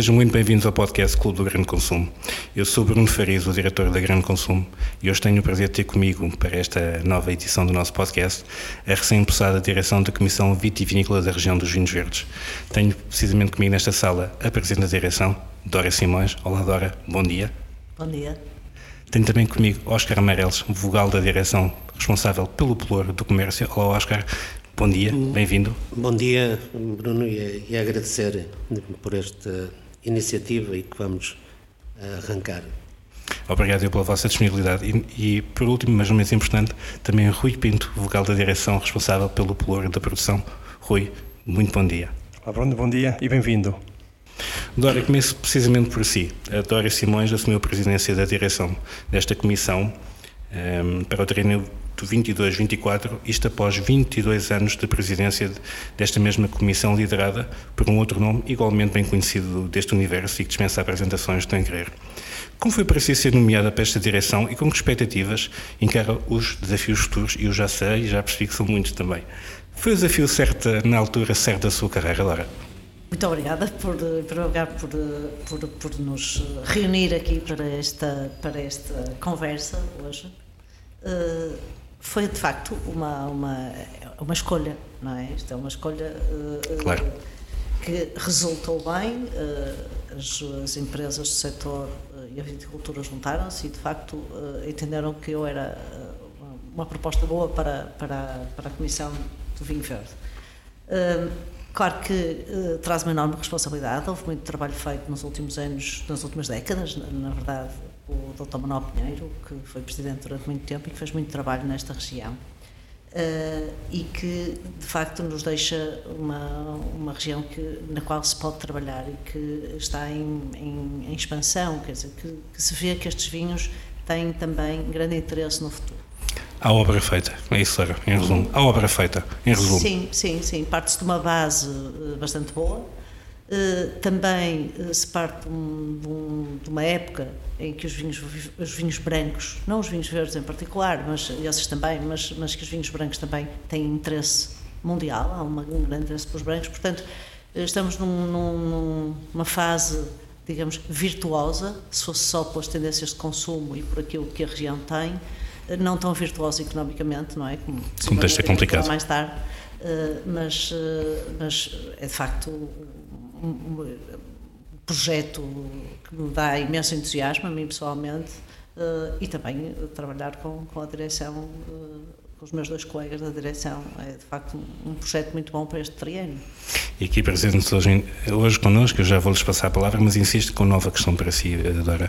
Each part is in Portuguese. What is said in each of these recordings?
Sejam muito bem-vindos ao podcast Clube do Grande Consumo. Eu sou Bruno Farias, o diretor da Grande Consumo, e hoje tenho o prazer de ter comigo, para esta nova edição do nosso podcast, a recém-impossada direção da Comissão Vitivinícola da região dos Vinhos Verdes. Tenho precisamente comigo nesta sala a Presidente da Direção, Dora Simões. Olá, Dora, bom dia. Bom dia. Tenho também comigo Oscar Amarelos, vogal da Direção, responsável pelo Pelour do Comércio. Olá, Oscar. Bom dia, bem-vindo. Bom dia, Bruno, e, e agradecer por esta iniciativa e que vamos arrancar. Obrigado pela vossa disponibilidade. E, e, por último, mas não menos importante, também Rui Pinto, vogal da direção responsável pelo Pelour da produção. Rui, muito bom dia. Olá, Bruno, bom dia e bem-vindo. Dora, começo precisamente por si. A Dora Simões assumiu a presidência da direção desta comissão um, ehm, para o treino 22-24, isto após 22 anos de presidência desta mesma comissão liderada por um outro nome igualmente bem conhecido deste universo e que dispensa apresentações de querer. Como foi para si ser nomeada para esta direção e com que expectativas encara os desafios futuros? E eu já sei e já percebi que são muitos também. Foi o desafio certo na altura certa da sua carreira, Laura? Muito obrigada por, por, por, por, por nos reunir aqui para esta, para esta conversa hoje. Uh, foi de facto uma, uma, uma escolha, não é? Isto é uma escolha uh, claro. que resultou bem. Uh, as, as, empresas do setor e a viticultura juntaram-se e de facto entenderam que eu era uma proposta boa para, para, para a Comissão do Vinho Verde. Claro que uh, traz uma enorme responsabilidade, houve muito trabalho feito nos últimos anos, nas últimas décadas, na, na verdade, o Dr. Manuel Pinheiro, que foi presidente durante muito tempo e que fez muito trabalho nesta região. Uh, e que de facto nos deixa uma, uma região que, na qual se pode trabalhar e que está em, em, em expansão, quer dizer, que, que se vê que estes vinhos têm também grande interesse no futuro. A obra feita, é isso, Sara, em resumo. A obra feita, em resumo. Sim, sim, sim. Parte-se de uma base uh, bastante boa. Uh, também uh, se parte de, um, de, uma época em que os vinhos, os vinhos brancos, não os vinhos verdes em particular, mas esses também, mas, mas que os vinhos brancos também têm interesse mundial, há uma, um grande interesse pelos brancos, portanto, estamos num, num, numa fase, digamos, virtuosa, se fosse só pelas tendências de consumo e por aquilo que a região tem, não tão virtuoso economicamente, não é? Como, Como é complicado. Mais tarde, mas, mas é de facto um, um, projeto que me dá imenso entusiasmo a mim pessoalmente uh, e também trabalhar com, com a direção com os meus dois colegas da direção. É de facto um projeto muito bom para este triênio. E aqui presentes hoje, hoje connosco, eu já vou-lhes passar a palavra, mas insisto com nova questão para si, Dora.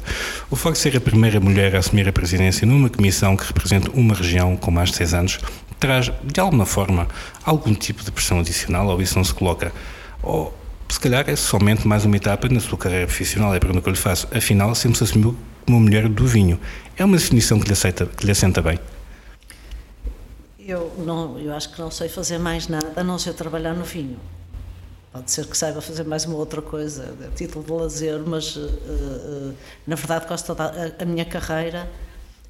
O facto de ser a primeira mulher a assumir a presidência numa comissão que representa uma região com mais de seis anos traz, de alguma forma, algum tipo de pressão adicional ou isso não se coloca? Ou, se calhar, é somente mais uma etapa na sua carreira profissional, é a pergunta que eu lhe faço. Afinal, sempre se assumiu como mulher do vinho. É uma definição que lhe, aceita, que lhe assenta bem? Eu, não, eu acho que não sei fazer mais nada a não ser trabalhar no vinho. Pode ser que saiba fazer mais uma outra coisa, a título de lazer, mas uh, uh, na verdade quase toda a, a, minha carreira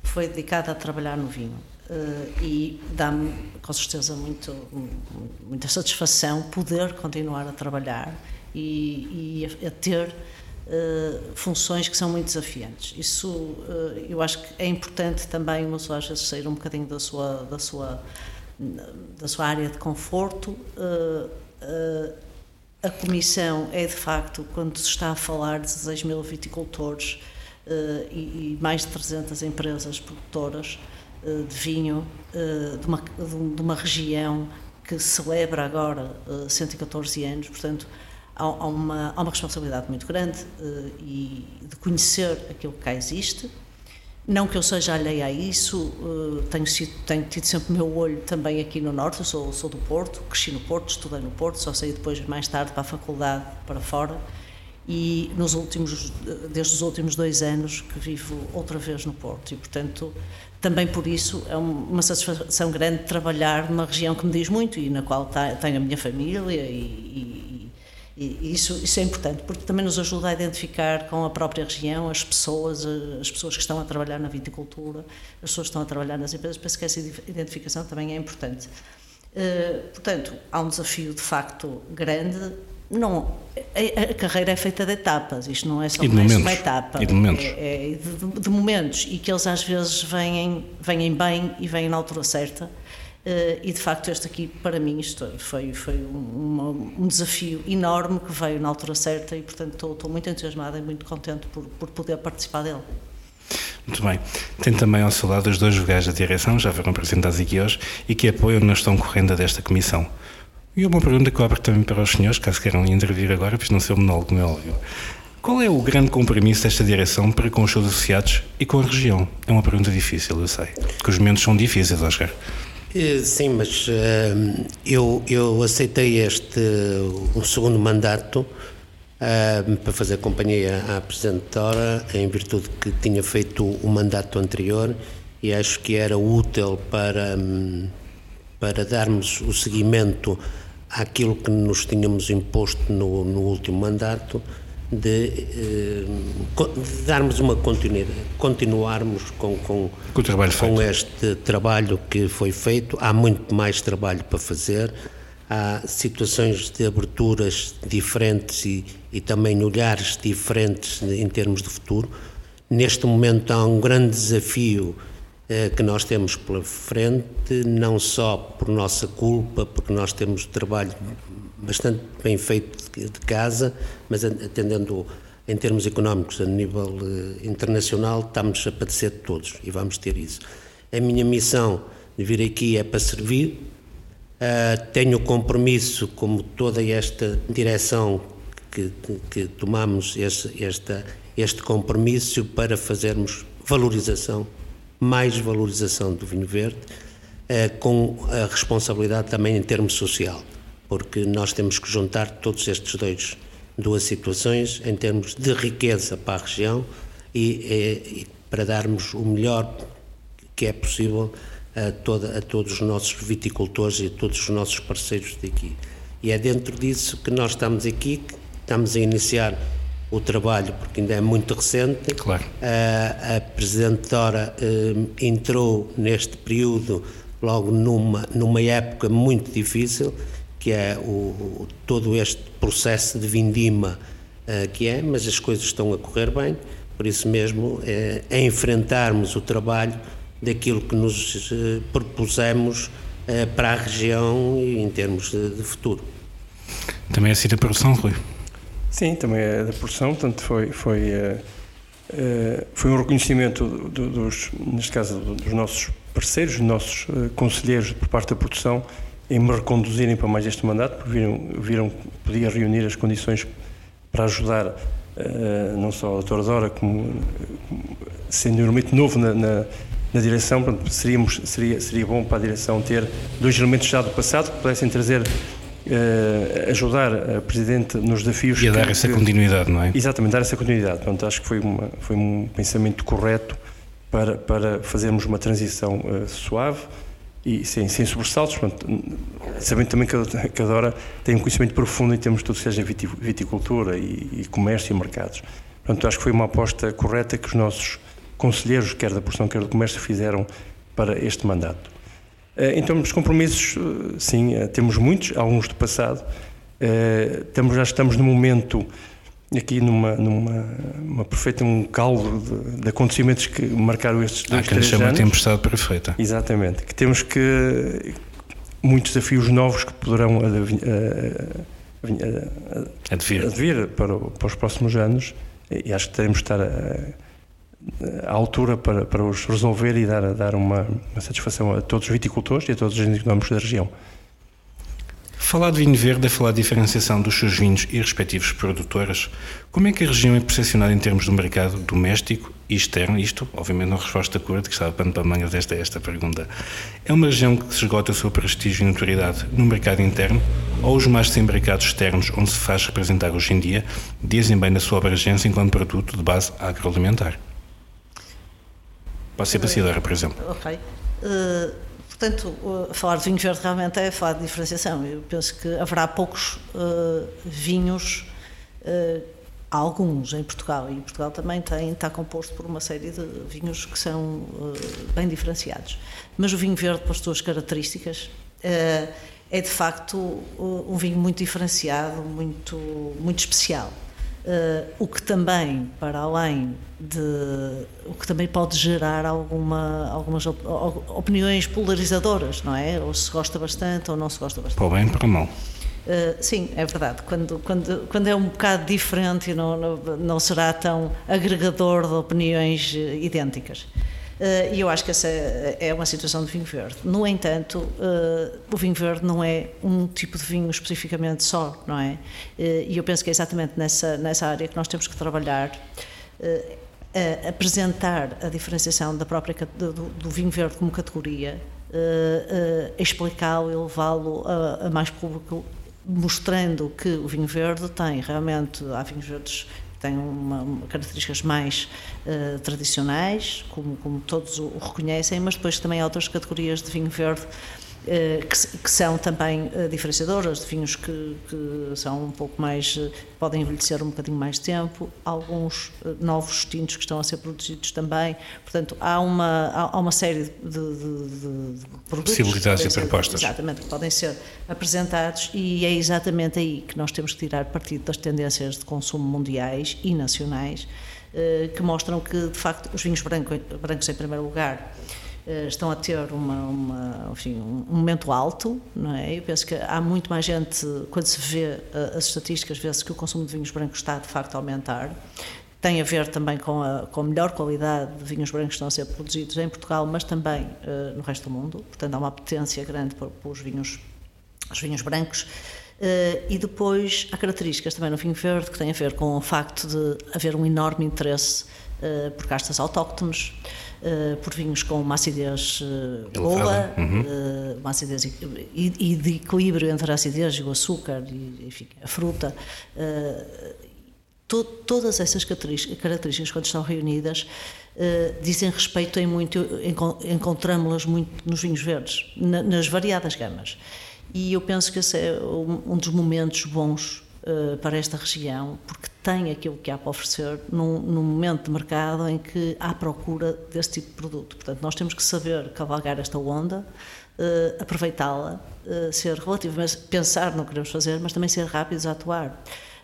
foi dedicada a trabalhar no vinho. Uh, e dá-me com certeza muito, muita satisfação poder continuar a trabalhar e, e a, a ter Uh, funções que são muito desafiantes. Isso uh, eu acho que é importante também uma pessoa às vezes sair um bocadinho da sua da sua da sua área de conforto. Uh, a comissão é de facto quando se está a falar de 16 mil viticultores e, e, mais de 300 empresas produtoras de vinho de uma, de uma região que celebra agora 114 anos, portanto há, há, uma, há uma responsabilidade muito grande uh, e de conhecer aquilo que cá existe. Não que eu seja alheia a isso, uh, tenho, sido, tenho tido sempre o meu olho também aqui no Norte, eu sou, sou do Porto, cresci no Porto, estudei no Porto, só saí depois mais tarde para a faculdade, para fora, e nos últimos, desde os últimos dois anos que vivo outra vez no Porto, e portanto também por isso é uma satisfação grande trabalhar numa região que me diz muito e na qual tenho a minha família e, e e isso, isso é importante, porque também nos ajuda a identificar com a própria região as pessoas, as pessoas que estão a trabalhar na viticultura, as pessoas que estão a trabalhar nas empresas. Penso que essa identificação também é importante. Uh, portanto, há um desafio de facto grande, Não, a, carreira é feita de etapas, isto não é só uma etapa. E de momentos. É, é de, de, momentos, e que eles às vezes vêm, vêm bem e vêm na altura certa. Uh, e de facto, este aqui, para mim, isto foi, foi um, um, desafio enorme que veio na altura certa e, portanto, estou, estou muito entusiasmada e muito contente por, por poder participar dele. Muito bem. Tem também ao seu lado os dois vogais da direção, já foram apresentados aqui hoje, e que apoiam na gestão corrente desta comissão. E uma pergunta que eu abro também para os senhores, caso queiram intervir agora, pois não ser um monólogo, como é óbvio. Qual é o grande compromisso desta direção para com os seus associados e com a região? É uma pergunta difícil, eu sei, porque os momentos são difíceis, Oscar. Eh, sim, mas uh, eu, eu aceitei este um segundo mandato uh, para fazer companhia à apresentadora, em virtude que tinha feito o mandato anterior e acho que era útil para, um, para darmos o seguimento àquilo que nos tínhamos imposto no, no último mandato, de, eh, de, darmos uma continuidade, continuarmos com, com, com, com este trabalho que foi feito. Há muito mais trabalho para fazer, há situações de aberturas diferentes e, e também olhares diferentes em termos de futuro. Neste momento há um grande desafio eh, que nós temos pela frente, não só por nossa culpa, porque nós temos trabalho bastante bem feito de casa, mas atendendo em termos económicos a nível eh, internacional, estamos a padecer todos e vamos ter isso. A minha missão de vir aqui é para servir, uh, tenho compromisso, como toda esta direção que, que tomamos este, esta, este compromisso para fazermos valorização mais valorização do vinho verde, eh, com a responsabilidade também em termos social, porque nós temos que juntar todos estes dois duas situações em termos de riqueza para a região e, e para darmos o melhor que é possível a, toda, a todos os nossos viticultores e a todos os nossos parceiros daqui. E é dentro disso que nós estamos aqui, estamos a iniciar o trabalho, porque ainda é muito recente. Claro. A, a Presidente Dora uh, entrou neste período logo numa, numa época muito difícil, que é o, todo este processo de vindima uh, que é, mas as coisas estão a correr bem, por isso mesmo é, é enfrentarmos o trabalho daquilo que nos uh, propusemos para a região e em termos de, de futuro. Também é assim a produção, Rui? Sim, também é da produção, portanto foi, foi, uh, uh, foi um reconhecimento do, dos, neste caso, dos nossos parceiros, dos nossos uh, conselheiros por parte da produção em me reconduzirem para mais este mandato, porque viram, viram que podia reunir as condições para ajudar não só a doutora Dora, como, como sendo um elemento novo na, na, na direção, portanto, seríamos, seria, seria bom para a direção ter dois elementos já do passado que pudessem trazer uh, ajudar a Presidente nos desafios. E a dar que, essa que, continuidade, não é? Exatamente, dar essa continuidade. Portanto, acho que foi, uma, foi um pensamento correto para, para fazermos uma transição uh, suave e sem, sem sobressaltos, portanto, sabendo também que a, que a Dora tem um conhecimento profundo em termos de tudo que seja viticultura e, e comércio e mercados. Portanto, acho que foi uma aposta correta que os nossos conselheiros, quer da produção, quer do comércio, fizeram para este mandato. Eh, em termos de compromissos, eh, sim, eh, temos muitos, alguns do passado. Temos, já estamos no momento aqui numa, numa uma perfeita um caldo de, de, acontecimentos que marcaram estes dois, Há quem chama anos. tempestade perfeita. Exatamente. Que temos que muitos desafios novos que poderão advir, advir para, para os próximos anos e acho que teremos de estar a, à altura para, para os resolver e dar, dar uma, uma satisfação a todos os viticultores e a todos os agentes económicos da região. Falar de vinho verde é falar de diferenciação dos seus vinhos e respectivos produtores. Como é que a região é percepcionada em termos do mercado doméstico e externo? Isto, obviamente, não resposta curta, que estava pano para manga desta esta pergunta. É uma região que se esgota o seu prestígio e notoriedade no mercado interno ou os mais mercados externos, onde se faz representar hoje em dia, dizem bem da sua abrangência enquanto produto de base agroalimentar? Pode ser paciadora, por exemplo. Ok. Uh, portanto, uh, falar de vinho verde realmente é falar de diferenciação. Eu penso que haverá poucos uh, vinhos, alguns em Portugal, e Portugal também tem, está composto por uma série de vinhos que são bem diferenciados. Mas o vinho verde, pelas suas características, é de facto um vinho muito diferenciado, muito, muito especial. Uh, o que também, para além de. o que também pode gerar alguma, algumas op, opiniões polarizadoras, não é? Ou se gosta bastante ou não se gosta bastante. Para bem para mal. Uh, sim, é verdade. Quando, quando, quando é um bocado diferente não, não, não será tão agregador de opiniões eh, idênticas. Uh, e eu acho que essa é, uma situação de vinho verde. No entanto, uh, o vinho verde não é um tipo de vinho especificamente só, não é? e eu penso que é exatamente nessa, nessa área que nós temos que trabalhar. apresentar a diferenciação da própria do, do vinho verde como categoria, explicá-lo e levá-lo a, a mais público mostrando que o vinho verde tem realmente, há vinhos verdes têm uma, características mais uh, tradicionais, como, como todos o, reconhecem, mas depois também há outras categorias de vinho verde que, que, são também uh, diferenciadoras de vinhos que, que, são um pouco mais uh, podem envelhecer um bocadinho mais tempo. Alguns novos tintos que estão a ser produzidos também. Portanto há uma há, uma série de, de, de, de produtos possibilidades e propostas. exatamente que podem ser apresentados e é exatamente aí que nós temos que tirar partido das tendências de consumo mundiais e nacionais que mostram que de facto os vinhos brancos, brancos em primeiro lugar eh, estão a ter uma, uma, enfim, um momento alto, não é? Eu penso que há muito mais gente, quando se vê eh, as estatísticas, vê-se que o consumo de vinhos brancos está de facto a aumentar. Tem a ver também com a, com a melhor qualidade de vinhos brancos que estão a ser produzidos em Portugal, mas também uh, no resto do mundo. Portanto, há uma potência grande para, para os, vinhos, os vinhos brancos. Uh, e depois há características também no vinho verde que têm a ver com o facto de haver um enorme interesse por castas autóctones, uh, por vinhos com uma acidez uh, boa, uhum. uh, uma acidez e, e, de equilíbrio entre a acidez e o açúcar e enfim, a fruta. To, todas essas características, quando estão reunidas, dizem respeito em muito, encontramos-las muito nos vinhos verdes, na, nas variadas gamas. E eu penso que esse é um, dos momentos bons para esta região, porque tem aquilo que há para oferecer num, num, momento de mercado em que há procura desse tipo de produto. Portanto, nós temos que saber cavalgar esta onda, uh, aproveitá-la, uh, ser relativamente, pensar no que queremos fazer, mas também ser rápidos a atuar.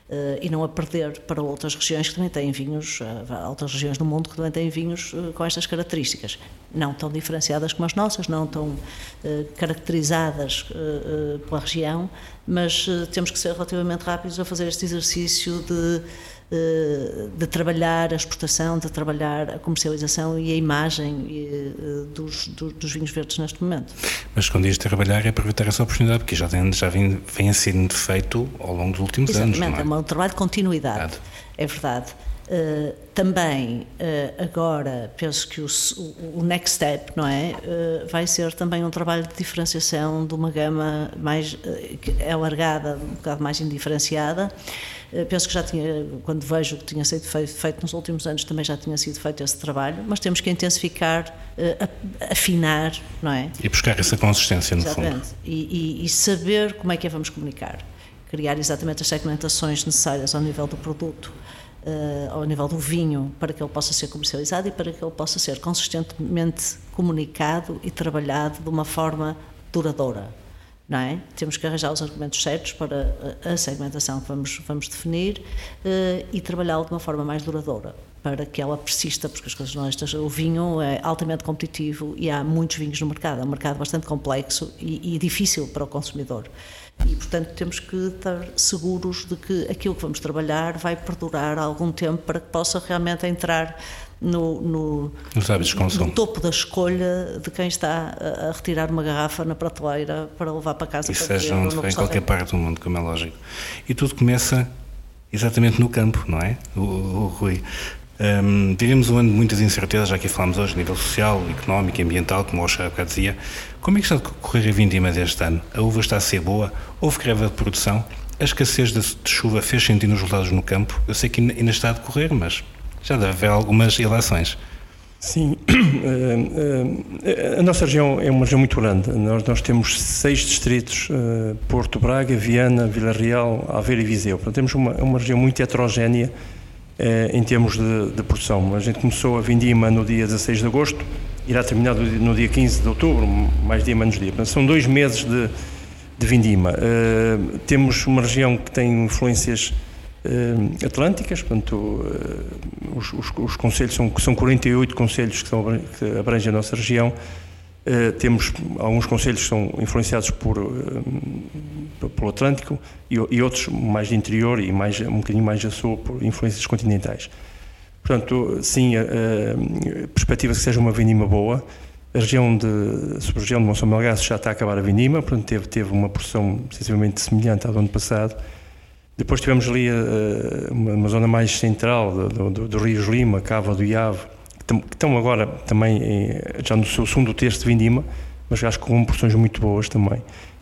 Uh, e não a perder para outras regiões que também têm vinhos, outras regiões do mundo que também têm vinhos uh, com estas características. Não tão diferenciadas como as nossas, não tão caracterizadas pela região, mas temos que ser relativamente rápidos a fazer este exercício de eh, de trabalhar a exportação, de trabalhar a comercialização e a imagem eh, dos, dos vinhos verdes neste momento. Mas quando diz trabalhar é aproveitar essa oportunidade, porque já vem, já vem, vem sendo feito ao longo dos últimos Exatamente, anos. Exatamente, é? é um trabalho de continuidade, é verdade. Uh, também uh, agora penso que o, o, next step não é uh, vai ser também um trabalho de diferenciação de uma gama mais é alargada um bocado mais indiferenciada penso que já tinha quando vejo o que tinha sido feito, feito, nos últimos anos também já tinha sido feito esse trabalho mas temos que intensificar afinar não é e buscar essa consistência no Exatamente. fundo e, e, e saber como é que a vamos comunicar criar exatamente as segmentações necessárias ao nível do produto uh, ao nível do vinho para que ele possa ser comercializado e para que ele possa ser consistentemente comunicado e trabalhado de uma forma duradoura. Não é? Temos que arranjar os argumentos certos para a segmentação que vamos, vamos definir uh, e trabalhá-lo de uma forma mais duradoura para que ela persista, porque as coisas não estas. O vinho é altamente competitivo e há muitos vinhos no mercado. É um mercado bastante complexo e, e difícil para o consumidor e, portanto, temos que estar seguros de que aquilo que vamos trabalhar vai perdurar algum tempo para que possa realmente entrar no, no, no, topo da escolha de quem está a, retirar uma garrafa na prateleira para levar para casa. E seja onde for, em qualquer parte do mundo, como é lógico. E tudo começa exatamente no campo, não é? O, o Rui. Um, vivemos um ano de muitas incertezas, já aqui falámos hoje, nível social, económico, ambiental, como o bocado dizia. Como é que está a decorrer a vindima deste ano? A uva está a ser boa? Houve greve de produção? A escassez de, de chuva fez sentido nos resultados no campo? Eu sei que ainda está a decorrer, mas já deve haver algumas ilações. Sim, a nossa região é uma região muito grande. Nós, nós temos seis distritos: eh, Porto, Braga, Viana, Vila Real, Aveiro e Viseu. Portanto, temos uma, uma região muito heterogénea em termos de, de, produção. A gente começou a vindima no dia 16 de agosto, irá terminar no dia 15 de outubro, mais dia menos dia. Portanto, são dois meses de, de vindima. Uh, temos uma região que tem influências uh, atlânticas, portanto, os, os, os, conselhos são, são 48 conselhos que, que abrangem a nossa região. Temos alguns conselhos que são influenciados por, pelo Atlântico e, e, outros mais de interior e mais, um bocadinho mais a sul por influências continentais. Portanto, sim, a, a perspectiva que seja uma vindima boa, a região de, a sub-região de Monção Melgaço já está a acabar a vindima, portanto teve, teve uma produção sensivelmente semelhante ao do ano passado. Depois tivemos ali uh, uma, uma, zona mais central do, do, do Lima, Cava do Iave, que, estão agora também em, já no seu segundo terço de vindima, mas acho que com porções muito boas também.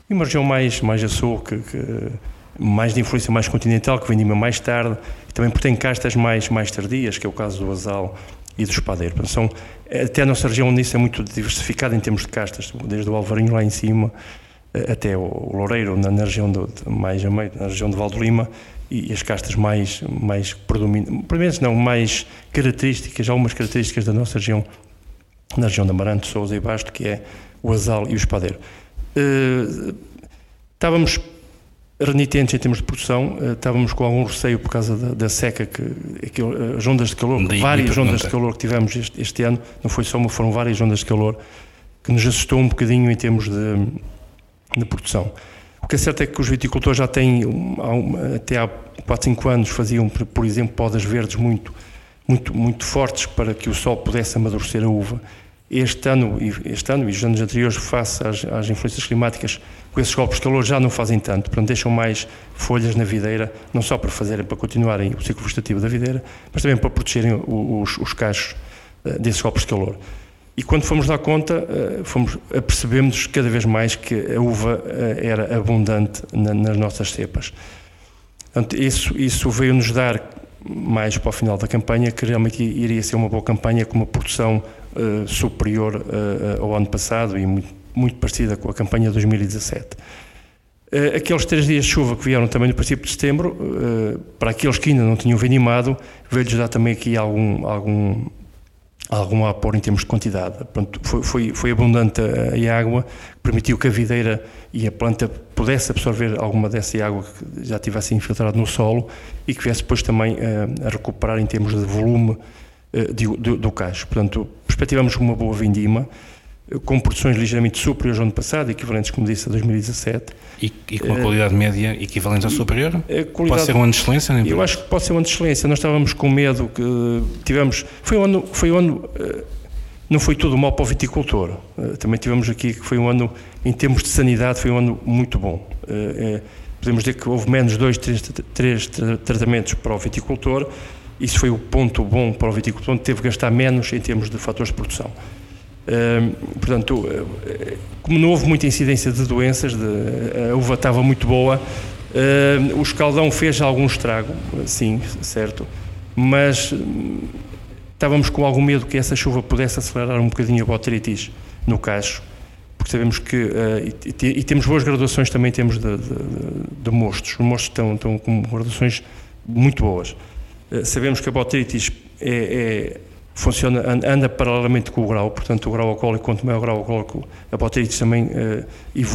E uma região mais, mais a sul, que, que mais de influência mais continental, que vindima mais tarde, e também porque tem castas mais, mais tardias, que é o caso do Azal e do espadeiro. São, até a nossa região nisso é muito diversificada em termos de castas, desde o Alvarinho lá em cima eh, até o Loureiro, na, na região do, mais a meio, na região de Valdo Lima, e, as castas mais, mais predominantes, não, mais características, algumas características da nossa região, na região de Amaranto, Sousa e Basto, que é o Azal e o espadeiro. Uh, estávamos renitentes em termos de produção, uh, estávamos com algum receio por causa da, da seca, que, que uh, as ondas de calor, Daí várias ondas de calor que tivemos este, este, ano, não foi só uma, foram várias ondas de calor, que nos assustou um bocadinho em termos de, de produção. O que é certo é que os viticultores já têm, até há 4, 5 anos, faziam, por exemplo, podas verdes muito, muito, muito fortes para que o sol pudesse amadurecer a uva este ano, este ano e os anos anteriores, face às, às influências climáticas, com esses golpes de calor já não fazem tanto, portanto deixam mais folhas na videira, não só para fazerem, para continuarem o ciclo vegetativo da videira, mas também para protegerem os, os cachos uh, desses golpes de calor. E quando fomos dar conta, uh, fomos, apercebemos cada vez mais que a uva uh, era abundante na, nas nossas cepas. Portanto, isso, isso veio-nos dar mais para o final da campanha, que realmente iria ser uma boa campanha com uma produção uh, superior uh, ao ano passado e muito, muito parecida com a campanha de 2017. Uh, aqueles três dias de chuva que vieram também no princípio de setembro, para aqueles que ainda não tinham venimado, veio-lhes dar também aqui algum, algum, algum apor em termos de quantidade. Pronto, foi, foi, foi abundante a, a água, permitiu que a videira e a planta pudesse absorver alguma dessa água que já tivesse infiltrado no solo e que viesse depois também a recuperar em termos de volume eh, do, do, cacho. Portanto, perspectivamos uma boa vindima, eh, com produções ligeiramente superiores ao ano passado, equivalentes, como disse, a 2017. E, e com uma qualidade uh, média equivalente à superior? pode ser um ano de excelência? Eu acho que pode ser um ano de excelência. Nós estávamos com medo que tivemos. Foi um ano. Foi um ano uh, não foi tudo mal para o viticultor. Uh, também tivemos aqui que foi um ano, em termos de sanidade, foi um ano muito bom. podemos dizer que houve menos dois, três, três tratamentos para o viticultor isso foi o ponto bom para o viticultor, onde teve que gastar menos em termos de fatores de produção. Portanto, como não houve muita incidência de doenças, de, a uva estava muito boa, o escaldão fez algum estrago, sim, certo, mas estávamos com algum medo que essa chuva pudesse acelerar um bocadinho a botrytis no cacho, porque sabemos que, e, e, temos boas graduações também em termos de, de, de, mostos, os mostos estão, estão com graduações muito boas. Eh, sabemos que a botrytis é, é, funciona, anda paralelamente com o grau, portanto o grau alcoólico, quanto maior o grau alcoólico, a botrytis também uh,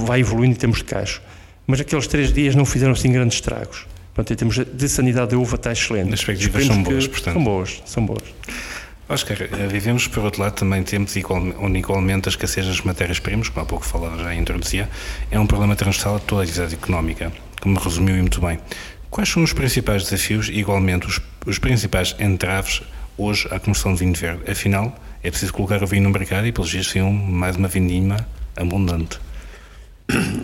vai evoluindo em termos de cacho. Mas aqueles três dias não fizeram assim grandes estragos. Portanto, em termos de sanidade da uva está excelente. As perspectivas são boas, portanto. São boas, são boas. Oscar, eh, vivemos por outro lado também tempos igual, onde igualmente a escassez das matérias-primas, como há pouco falava, já introduzia, é um problema transversal a toda a atividade económica, como resumiu e muito bem. Quais são os principais desafios e, igualmente, os, os principais entraves hoje à comercialização de vinho verde? Afinal, é preciso colocar o vinho no mercado e, pelos dias, um, mais uma vindima abundante.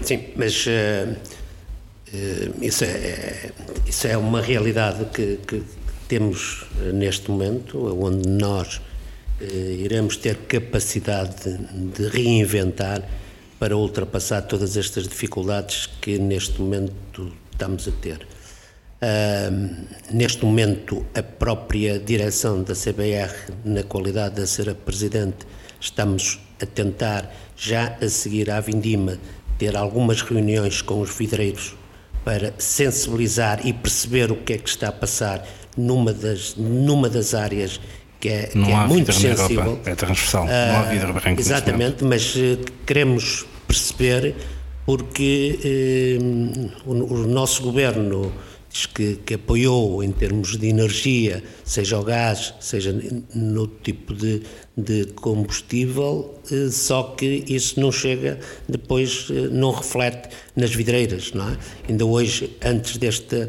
Sim, mas uh, uh, isso, é, isso é uma realidade que, que temos neste momento, onde nós uh, iremos ter capacidade de, de reinventar para ultrapassar todas estas dificuldades que neste momento estamos a ter. Uh, neste momento, a própria direção da CBR, na qualidade de ser a presidente, estamos a tentar, já a seguir à Vindima, ter algumas reuniões com os vidreiros para sensibilizar e perceber o que é que está a passar numa das, numa das áreas que é, que é muito sensível. É transversal, uh, não há vidro branco. Exatamente, mas uh, queremos perceber porque eh, o, o, nosso governo que, que, apoiou em termos de energia, seja o gás, seja no tipo de, de combustível, eh, só que isso não chega, depois eh, não reflete nas vidreiras, não é? Ainda hoje, antes desta,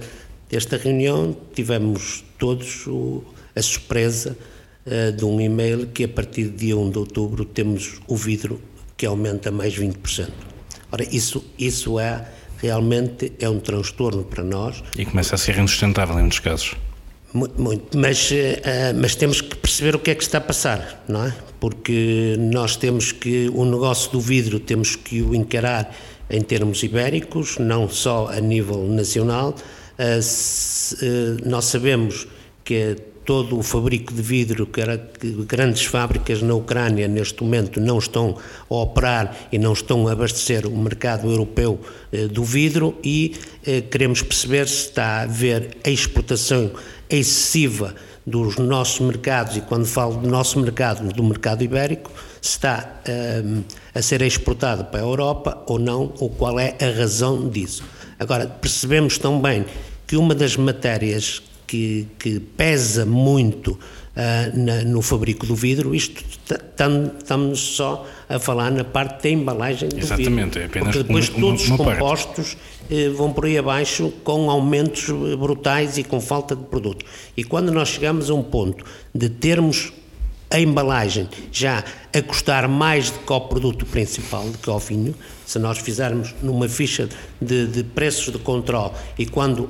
desta reunião, tivemos todos o, a surpresa uh, de um e-mail que a partir de dia 1 de outubro temos o vidro que aumenta mais 20%. Ora, isso, isso é realmente é um transtorno para nós. E começa a ser insustentável em muitos casos. Muito, muito. Mas, uh, mas temos que perceber o que é que está a passar, não é? Porque nós temos que, o negócio do vidro, temos que o encarar em termos ibéricos, não só a nível nacional. Uh, nós sabemos que todo o fabrico de vidro, que, era, que grandes fábricas na Ucrânia neste momento não estão a operar e não estão a abastecer o mercado europeu eh, do vidro e eh, queremos perceber se está a haver a exportação excessiva dos nossos mercados, e quando falo do nosso mercado, do mercado ibérico, está eh, a ser exportado para a Europa ou não, ou qual é a razão disso. Agora, percebemos também que uma das matérias que, que pesa muito uh, na, no fabrico do vidro, isto estamos só a falar na parte da embalagem do Exatamente, vidro. Exatamente, é apenas Porque depois uma, todos uma os compostos eh, vão por aí abaixo com aumentos brutais e com falta de produto. E quando nós chegamos a um ponto de termos a embalagem já a custar mais do que o produto principal, do que o vinho, se nós fizermos numa ficha de, de preços de controle e quando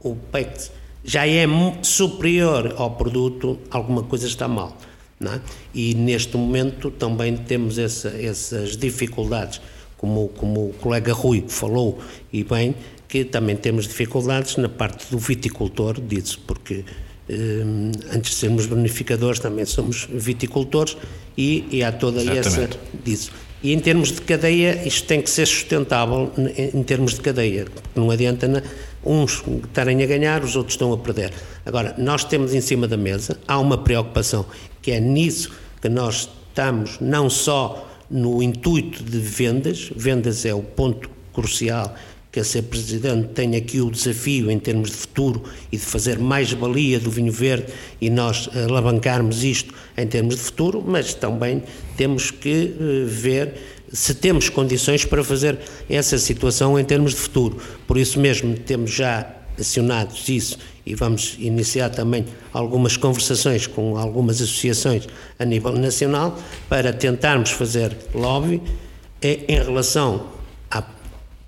o PEC já é superior ao produto, alguma coisa está mal. É? E neste momento também temos essa, essas dificuldades, como, como o colega Rui falou, e bem, que também temos dificuldades na parte do viticultor disso, porque eh, antes de sermos bonificadores também somos viticultores e, e há toda Exatamente. essa disso. E em termos de cadeia, isto tem que ser sustentável em termos de cadeia. Não adianta uns estarem a ganhar, os outros estão a perder. Agora, nós temos em cima da mesa, há uma preocupação que é nisso que nós estamos, não só no intuito de vendas, vendas é o ponto crucial que a ser Presidente tem aqui o desafio em termos de futuro e de fazer mais valia do vinho verde e nós alavancarmos isto em termos de futuro, mas também temos que eh, ver se temos condições para fazer essa situação em termos de futuro. Por isso mesmo temos já acionados isso e vamos iniciar também algumas conversações com algumas associações a nível nacional para tentarmos fazer lobby eh, em relação a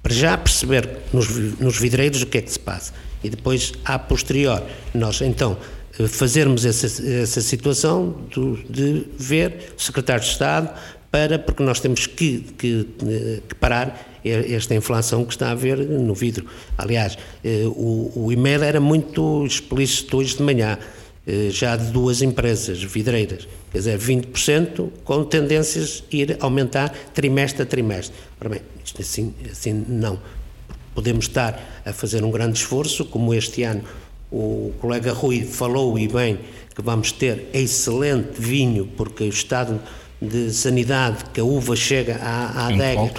para já perceber nos, nos vidreiros o que é que se passa e depois, a posterior, nós então eh, fazermos essa, essa situação de, de ver o secretário de Estado para, porque nós temos que, que, eh, que, parar esta inflação que está a haver no vidro. Aliás, eh, o, o e-mail era muito explícito hoje de manhã, já de duas empresas vidreiras, quer dizer, 20% com tendências a ir aumentar trimestre a trimestre. Ora bem, isto assim, assim não. Podemos estar a fazer um grande esforço, como este ano o colega Rui falou e bem que vamos ter excelente vinho, porque o estado de sanidade que a uva chega à, à adega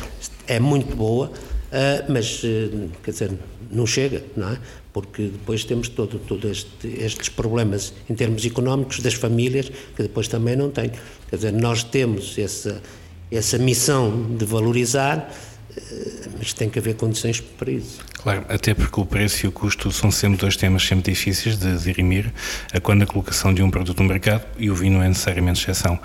é muito boa, uh, mas, uh, quer dizer, não chega, não é? Porque depois temos todo, todo este, estes problemas em termos económicos das famílias, que depois também não têm. Quer dizer, nós temos essa, essa missão de valorizar, eh, mas tem que haver condições para isso. Claro, até porque o preço e o custo são sempre dois temas sempre difíceis de dirimir, quando a colocação de um produto no mercado e o vinho é necessariamente exceção.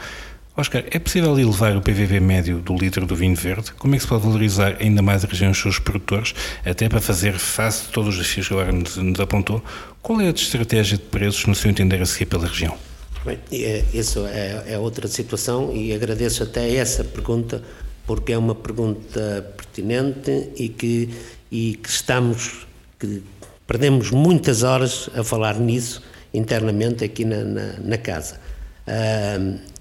Oscar, é possível elevar o PVV médio do litro do vinho verde? Como é que se pode valorizar ainda mais a região dos seus produtores, até para fazer face a todos os desafios que agora nos, nos apontou? Qual é a estratégia de preços, no seu entender, a seguir pela região? Bem, é, isso é, é outra situação e agradeço até essa pergunta porque é uma pergunta pertinente e que, e que estamos, que perdemos muitas horas a falar nisso internamente aqui na, na, na casa. Uh,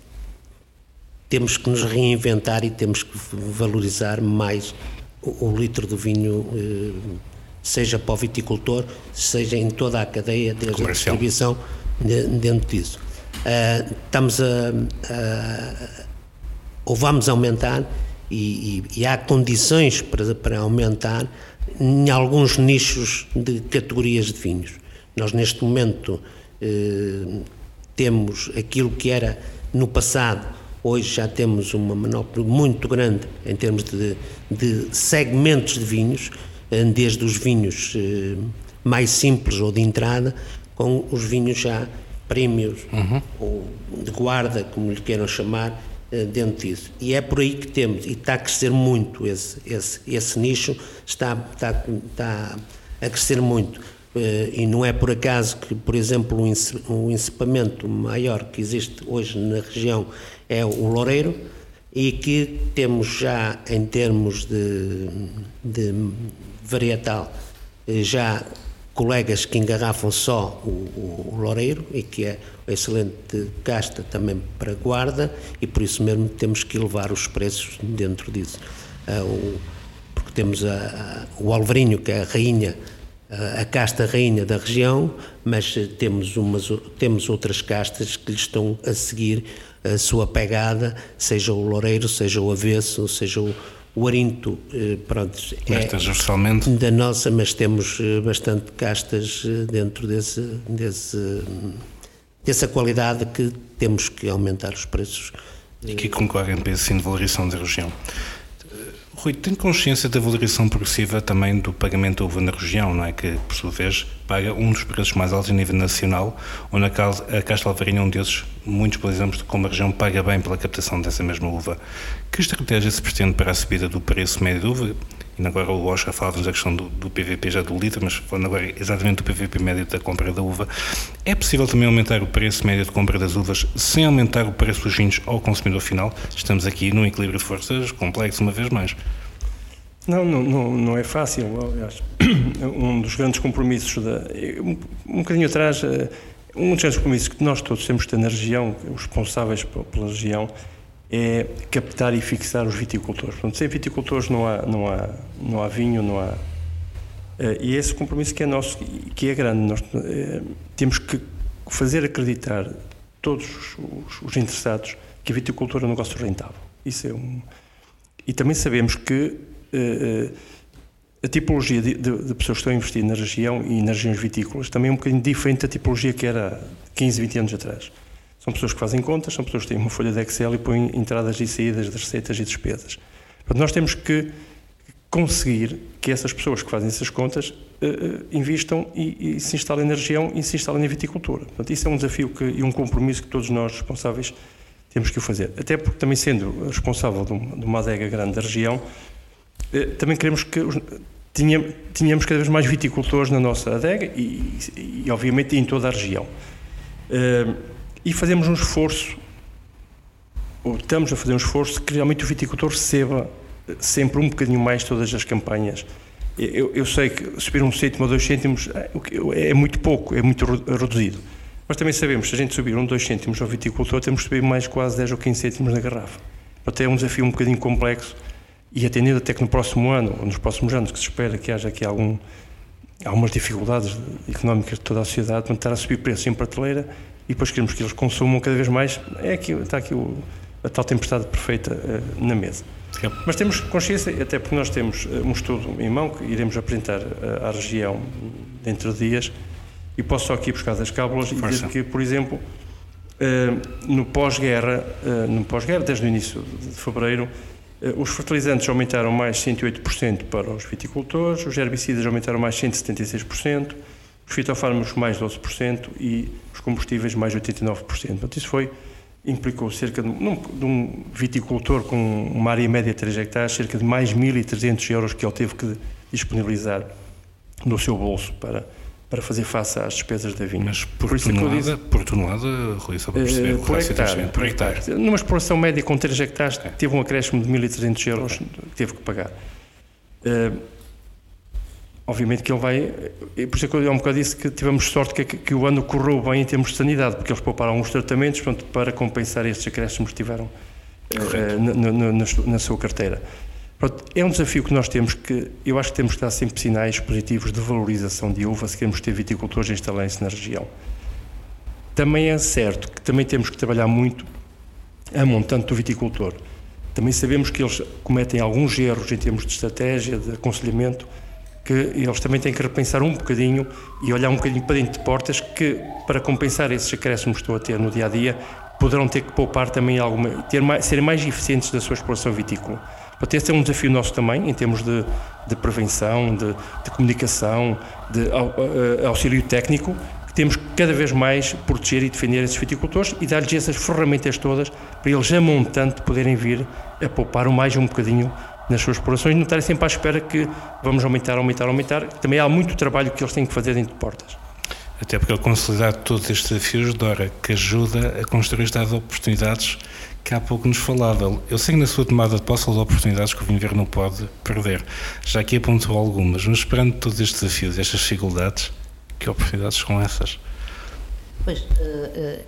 temos que nos reinventar e temos que valorizar mais o, o litro do vinho, uh, seja para o viticultor, seja em toda a cadeia, desde a distribuição, de, dentro disso. Uh, estamos a, a, ou vamos aumentar e, e, e há condições para, para aumentar em alguns nichos de categorias de vinhos. Nós, neste momento, eh, temos aquilo que era no passado, hoje já temos uma manopla muito grande em termos de, de segmentos de vinhos, eh, desde os vinhos eh, mais simples ou de entrada, com os vinhos já prémios uhum. ou de guarda, como lhe queiram chamar, eh, dentro disso. E é por aí que temos, e está a crescer muito esse, esse, esse nicho, está, está, está a crescer muito. E não é por acaso que, por exemplo, o encipamento maior que existe hoje na região é o Loureiro e que temos já em termos de, de varietal eh, já colegas que engarrafam só o, o, Loureiro e que é excelente casta também para guarda e por isso mesmo temos que elevar os preços dentro disso. Uh, o, porque temos a, a, o Alvarinho, que é a rainha a casta rainha da região, mas temos, umas, temos outras castas que lhe estão a seguir a sua pegada, seja o loureiro, seja o avesso, seja o, o arinto, eh, pronto, é transversalmente. da nossa, mas temos eh, bastante castas eh, dentro desse, desse, dessa qualidade que temos que aumentar os preços. E que concorrem para esse de valorização da região. Rui, tem consciência da valorização progressiva também do pagamento da uva na região, não é? Que, por sua vez, paga um dos preços mais altos a nível nacional, onde a Casta Alvarinha é um desses, muitos de como a região paga bem pela captação dessa mesma uva. Que estratégia se pretende para a subida do preço médio da uva? E agora o Oscar falava-nos da questão do, do, PVP já do litro, mas falando agora exatamente do PVP médio da compra da uva, é possível também aumentar o preço médio de compra das uvas sem aumentar o preço dos vinhos ao consumidor final? Estamos aqui num equilíbrio de forças complexo, uma vez mais. Não, não, não, não é fácil. Aliás, um dos grandes compromissos, da, um, um bocadinho atrás, eh, um dos grandes compromissos que nós todos temos que ter na região, os responsáveis pela região, é captar e fixar os viticultores. Portanto, sem viticultores não há, não há, não há vinho, não há. Eh, e esse compromisso que é nosso, que é grande, nós é, temos que fazer acreditar todos os, os, interessados que a viticultura é um negócio rentável. Isso é um. E também sabemos que uh, a tipologia de, de, de, pessoas que estão a investir na região e nas regiões vitícolas também é um bocadinho diferente da tipologia que era 15, 20 anos atrás. São pessoas que fazem contas, são pessoas que têm uma folha de Excel e põem entradas e saídas de receitas e despesas. Portanto, nós temos que conseguir que essas pessoas que fazem essas contas uh, invistam e, e, se instalem na região e se instalem na viticultura. Portanto, isso é um desafio que, e um compromisso que todos nós responsáveis temos que fazer. Até porque também sendo responsável de uma, de uma adega grande da região, uh, também queremos que os, tínhamos cada vez mais viticultores na nossa adega e, e, e obviamente em toda a região. Uh, e fazemos um esforço, ou estamos a fazer um esforço, que realmente o viticultor receba sempre um bocadinho mais todas as campanhas. Eu, eu sei que subir um cêntimo ou dois cêntimos é, é muito pouco, é muito reduzido. Mas também sabemos, se a gente subir um, dois cêntimos ao viticultor, temos que subir mais quase 10 ou 15 cêntimos na garrafa. Até é um desafio um bocadinho complexo e atendendo até que no próximo ano, ou nos próximos anos, que se espera que haja aqui algum, algumas dificuldades económicas de toda a sociedade, para estar a subir preços em prateleira, e depois queremos que eles consumam cada vez mais. É aqui, está aqui o, a tal tempestade perfeita uh, na mesa. Mas temos consciência, até porque nós temos uh, um estudo em mão que iremos apresentar uh, à região dentro de dias, e posso só aqui buscar das cábulas e dizer que, por exemplo, no pós-guerra, no pós-guerra, desde o início de fevereiro, os fertilizantes aumentaram mais 108% para os viticultores, os herbicidas aumentaram mais 176%, os fitofármacos mais 12% e combustíveis mais 89%. Portanto, isso foi, implicou cerca de, num, de um viticultor com uma área média de 3 hectares, cerca de mais 1.300 euros que ele teve que disponibilizar no seu bolso para, para fazer face às despesas da vinha. Mas por, por tonelada, diz, por tonelada, Rui, só para perceber, uh, por, hectare, por hectare. Numa exploração média com 3 hectares, é. teve um acréscimo de 1.300 euros que teve que pagar. Uh, obviamente que ele vai. Por isso é que eu há um bocado disse que tivemos sorte que, que, o ano correu bem em termos de sanidade, porque eles pouparam alguns tratamentos pronto, para compensar estes acréscimos que tiveram uh, na, na, na, na, sua carteira. Pronto, é um desafio que nós temos que. Eu acho que temos que dar sempre sinais positivos de valorização de uva se queremos ter viticultores instalarem-se na região. Também é certo que também temos que trabalhar muito a montante do viticultor. Também sabemos que eles cometem alguns erros em termos de estratégia, de aconselhamento, que eles também têm que repensar um bocadinho e olhar um bocadinho para dentro de portas que, para compensar esses acréscimos que estão a ter no dia a dia, poderão ter que poupar também alguma, ter mais, serem mais eficientes da sua exploração vitícola. Portanto, esse é um desafio nosso também, em termos de, de prevenção, de, de, comunicação, de auxílio técnico, que temos que cada vez mais proteger e defender esses viticultores e dar-lhes essas ferramentas todas para eles, a montante, poderem vir a poupar mais um bocadinho nas suas explorações e não estarem sempre à espera que vamos aumentar, aumentar, aumentar. Também há muito trabalho que eles têm que fazer dentro de portas. Até porque a consolidar todos estes desafios, Dora, que ajuda a construir estas oportunidades que há pouco nos falava. Eu sei que na sua tomada de posse de oportunidades que o Vinho Verde não pode perder. Já aqui apontou algumas, mas esperando todos estes desafios, estas dificuldades, que oportunidades são essas? Pois, uh, uh,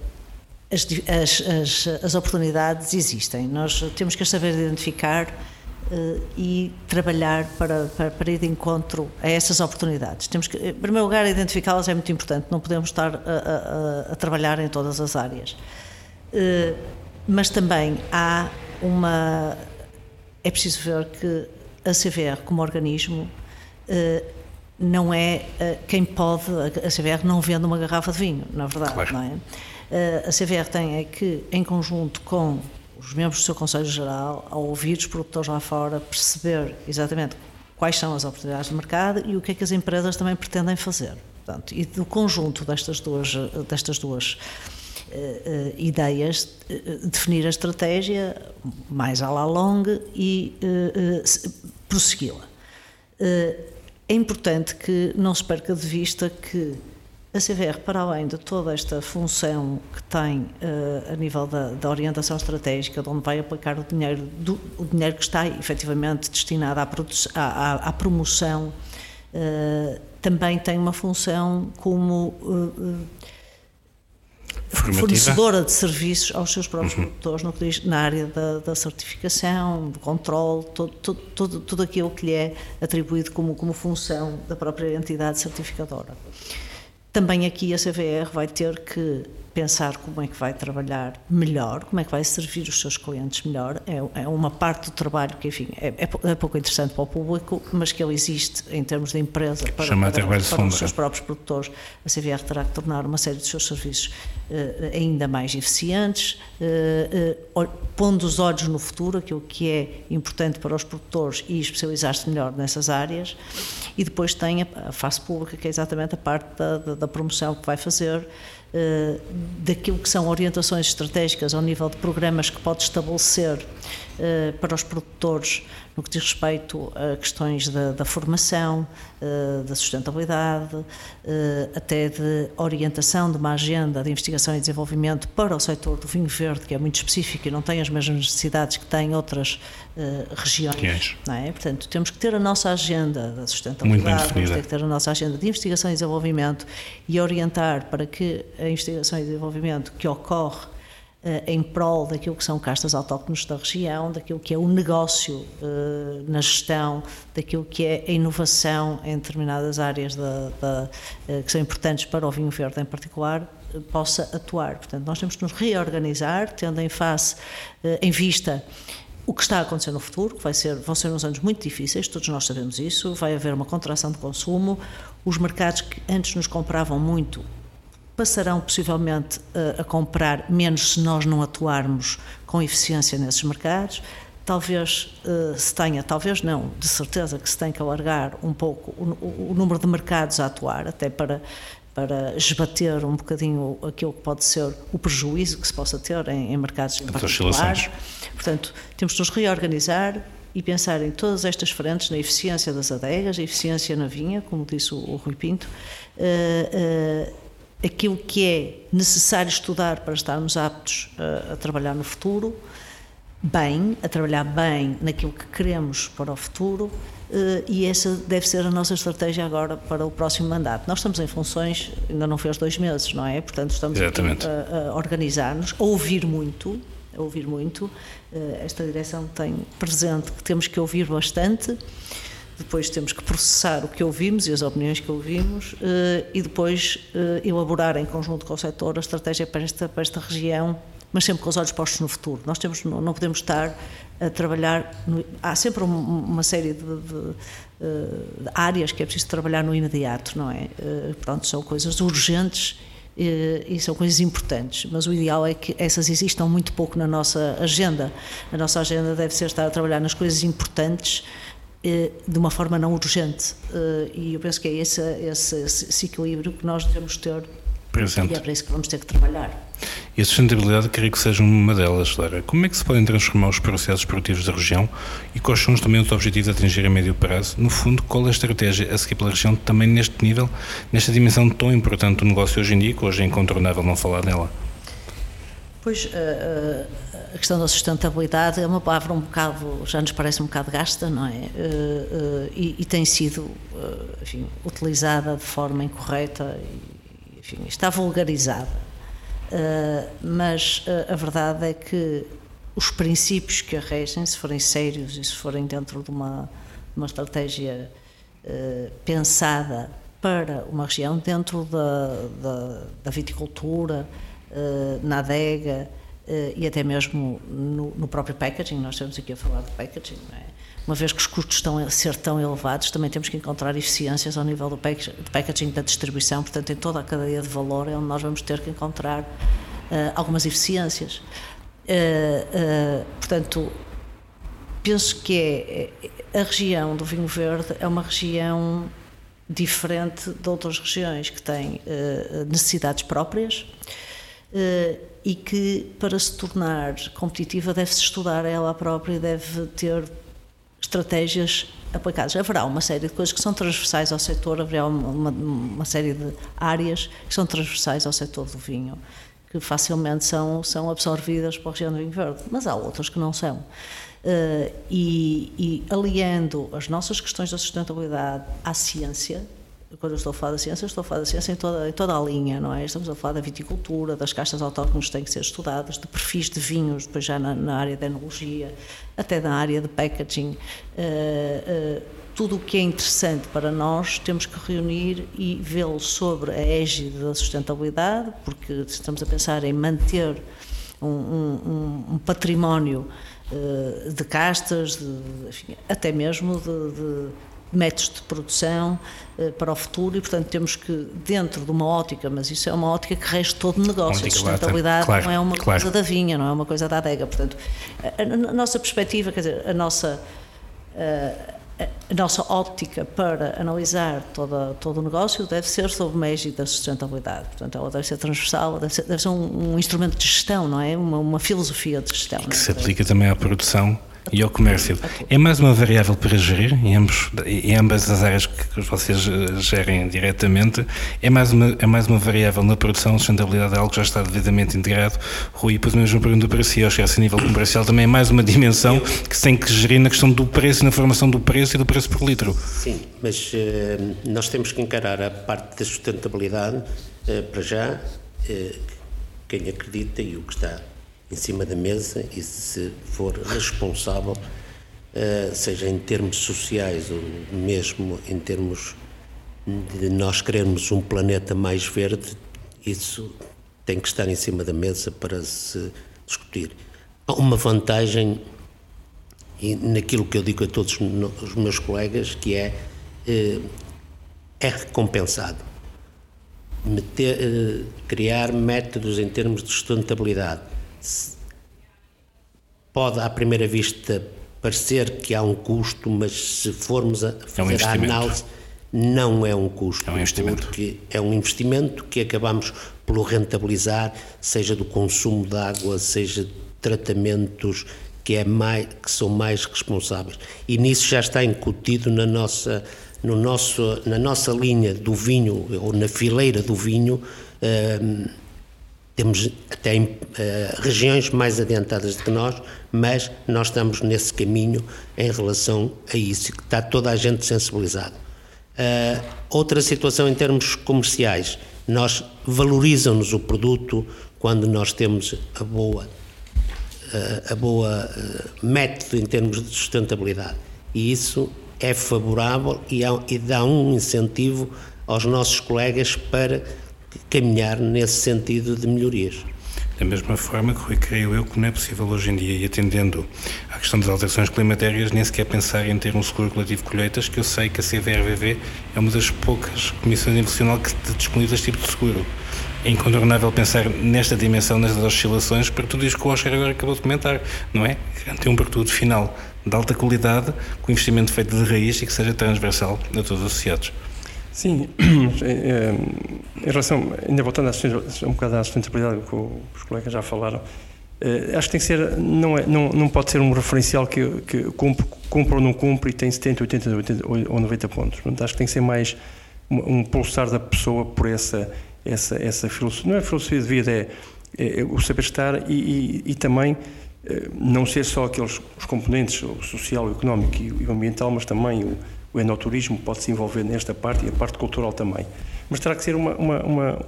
as, as, as, as, oportunidades existem. Nós temos que saber identificar uh, e trabalhar para, para, para, ir de encontro a essas oportunidades. Temos que, em primeiro lugar, identificá-las é muito importante, não podemos estar a, a, a trabalhar em todas as áreas. Uh, mas também há uma. É preciso ver que a CVR, como organismo, não é quem pode. A CVR não vende uma garrafa de vinho, na verdade, claro. não é? a CVR tem é que, em conjunto com os membros do seu Conselho Geral, ao ouvir os produtores lá fora, perceber exatamente quais são as oportunidades de mercado e o que é que as empresas também pretendem fazer. Portanto, e do conjunto destas duas, destas duas uh, uh, ideias, uh, definir a estratégia mais à la longue e prossegui-la. é importante que não se perca de vista que a CVR, para além de toda esta função que tem uh, a nível da, da, orientação estratégica, de onde vai aplicar o dinheiro, do, o dinheiro que está efetivamente destinado à, à, à promoção, uh, também tem uma função como uh, fornecedora de serviços aos seus próprios uhum. produtores no que diz, na área da, da certificação, do controle, todo, todo, todo, tudo aquilo que lhe é atribuído como, como função da própria entidade certificadora. Também aqui a CVR vai ter que pensar como é que vai trabalhar melhor, como é que vai servir os seus clientes melhor. É, é uma parte do trabalho que, enfim, é, é, é, pouco interessante para o público, mas que ele existe em termos de empresa para, para, para, para os seus próprios produtores. A CVR terá que tornar uma série dos seus serviços uh, ainda mais eficientes, uh, uh, pondo os olhos no futuro, aquilo que é importante para os produtores e especializar-se melhor nessas áreas. E depois tem a, a face pública, que é exatamente a parte da, da, da promoção que vai fazer eh, daquilo que são orientações estratégicas ao nível de programas que pode estabelecer eh, para os produtores no que diz respeito a questões da, da formação, eh, da sustentabilidade, até de orientação de uma agenda de investigação e desenvolvimento para o setor do vinho verde, que é muito específico e não tem as mesmas necessidades que têm outras regiões. Não é? Portanto, temos que ter a nossa agenda da sustentabilidade, temos que ter a nossa agenda de investigação e desenvolvimento e orientar para que a investigação e desenvolvimento que ocorre eh, em prol daquilo que são castas autóctones da região, daquilo que é o negócio eh, na gestão, daquilo que é a inovação em determinadas áreas da, da, eh, que são importantes para o vinho verde em particular, possa atuar. Portanto, nós temos que nos reorganizar, tendo em face, em vista o que está a acontecer no futuro, que vai ser, vão ser uns anos muito difíceis, todos nós sabemos isso, vai haver uma contração de consumo, os mercados que antes nos compravam muito passarão possivelmente a, a comprar menos se nós não atuarmos com eficiência nesses mercados. Talvez uh, se tenha, talvez não, de certeza que se tem que alargar um pouco o, número de mercados a atuar, até para, para esbater um bocadinho aquilo que pode ser o prejuízo que se possa ter em, em mercados em particular. Portanto, temos de nos reorganizar e pensar em todas estas frentes, na eficiência das adegas, a eficiência na vinha, como disse o, o Rui Pinto, uh, uh, aquilo que é necessário estudar para estarmos aptos a, a, trabalhar no futuro, bem, a trabalhar bem naquilo que queremos para o futuro, eh, e essa deve ser a nossa estratégia agora para o próximo mandato. Nós estamos em funções, ainda não fez dois meses, não é? Portanto, estamos a, a organizar-nos, a ouvir muito, a ouvir muito. Eh, esta direção tem presente que temos que ouvir bastante depois temos que processar o que ouvimos e as opiniões que ouvimos e depois elaborar em conjunto com o setor a estratégia para esta, para esta região, mas sempre com os olhos postos no futuro. Nós temos, não podemos estar a trabalhar. No, há sempre uma série de, de, de, áreas que é preciso trabalhar no imediato, não é? Pronto, são coisas urgentes e são coisas importantes, mas o ideal é que essas existam muito pouco na nossa agenda. A nossa agenda deve ser estar a trabalhar nas coisas importantes eh, de uma forma não urgente eh, e eu penso que é esse, esse, esse equilíbrio que nós devemos ter Presente. e é para isso que vamos ter que trabalhar. E a sustentabilidade creio que seja uma delas, Lara. Como é que se podem transformar os processos produtivos da região e quais são também os objetivos a atingir a médio prazo? No fundo, qual é a estratégia a seguir pela região também neste nível, nesta dimensão tão importante do negócio hoje em dia, que hoje é incontornável não falar nela? Pois, a, a questão da sustentabilidade é uma palavra um bocado, já nos parece um bocado gasta, não é? E, e tem sido, enfim, utilizada de forma incorreta e, enfim, está vulgarizada mas a verdade é que os princípios que a regem, se forem sérios e se forem dentro de uma, uma estratégia pensada para uma região, dentro da, da, da viticultura, na adega e até mesmo no, no, próprio packaging, nós estamos aqui a falar de packaging, é? uma vez que os custos estão a ser tão elevados, também temos que encontrar eficiências ao nível do packaging da distribuição, portanto, em toda a cadeia de valor é onde nós vamos ter que encontrar uh, algumas eficiências. Uh, uh, portanto, penso que é, é, a região do vinho verde é uma região diferente de outras regiões que têm necessidades próprias e que para se tornar competitiva deve-se estudar ela própria, deve ter estratégias aplicadas. Haverá uma série de coisas que são transversais ao setor, haverá uma, uma, série de áreas que são transversais ao setor do vinho, que facilmente são, são absorvidas para a região do vinho verde, mas há outras que não são. Uh, e, e aliando as nossas questões da sustentabilidade à ciência, quando eu estou a falar da ciência, estou a falar da ciência em toda, em toda a linha, não é? Estamos a falar da viticultura, das castas autóctones que têm que ser estudadas, de perfis de vinhos, depois já na, na área da enologia, até na área de packaging. Uh, uh, tudo o que é interessante para nós temos que reunir e vê-lo sobre a égide da sustentabilidade, porque estamos a pensar em manter um, um, um património uh, de castas, de, enfim, até mesmo de, de métodos de produção uh, para o futuro e, portanto, temos que, dentro de uma ótica, mas isso é uma ótica que rege todo o negócio, a sustentabilidade claro, não é uma claro. coisa da vinha, não é uma coisa da adega, portanto, a, a, a nossa perspectiva, quer dizer, a nossa... Uh, a nossa óptica para analisar toda, todo o negócio deve ser sob o égide da sustentabilidade. Portanto, ela deve ser transversal, deve ser, deve ser um, um, instrumento de gestão, não é? Uma, uma filosofia de gestão. E que se aplica também à produção e ao comércio. É mais uma variável para gerir em, ambos, em ambas as áreas que vocês eh, gerem diretamente. É mais uma, é mais uma variável na produção, a sustentabilidade é algo que já está devidamente integrado. Rui, depois mesmo pergunta para si, acho que esse nível comercial também é mais uma dimensão que se tem que gerir na questão do preço, na formação do preço e do preço por litro. Sim, mas uh, nós temos que encarar a parte da sustentabilidade uh, para já. Uh, quem acredita e o que está em cima da mesa e se for responsável, uh, seja em termos sociais ou mesmo em termos de nós querermos um planeta mais verde, isso tem que estar em cima da mesa para se discutir. Há uma vantagem e naquilo que eu digo a todos os meus colegas, que é uh, é recompensado. Meter, uh, criar métodos em termos de sustentabilidade pode à primeira vista parecer que há um custo, mas se formos a fazer é um a análise, não é um custo, é um investimento. porque é um investimento que acabamos por rentabilizar, seja do consumo de água, seja de tratamentos que, é mais, que são mais responsáveis. E nisso já está incutido na nossa, no nosso, na nossa linha do vinho, ou na fileira do vinho, hum, temos até uh, regiões mais adiantadas do que nós, mas nós estamos nesse caminho em relação a isso, que está toda a gente sensibilizada. Uh, outra situação em termos comerciais, nós valorizam-nos o produto quando nós temos a boa, uh, a boa método em termos de sustentabilidade. E isso é favorável e dá um incentivo aos nossos colegas para caminhar nesse sentido de melhorias. Da mesma forma que, creio eu, que não é possível hoje em dia, e atendendo à questão das alterações climatérias, nem sequer pensar em ter um seguro coletivo de colheitas, que eu sei que a CVRVV é uma das poucas comissões internacionais que disponibiliza este tipo de seguro. É incontornável pensar nesta dimensão, nestas oscilações, para tudo isto que o Oscar agora acabou de comentar, não é? Garantir um produto final de alta qualidade, com investimento feito de raiz e que seja transversal a todos os associados. Sim, é, em relação, ainda voltando um bocado à sustentabilidade que os colegas já falaram, é, acho que tem que ser, não, é, não, não pode ser um referencial que, que cumpre, cumpre ou não cumpre e tem 70, 80, 80 ou 90 pontos. Portanto, acho que tem que ser mais um pulsar da pessoa por essa, essa, essa filosofia, não é filosofia de vida, é, é o saber estar e, e, e também não ser só aqueles os componentes, o social, o económico e o ambiental, mas também o o enoturismo pode se envolver nesta parte e a parte cultural também. Mas terá que ser uma, uma, uma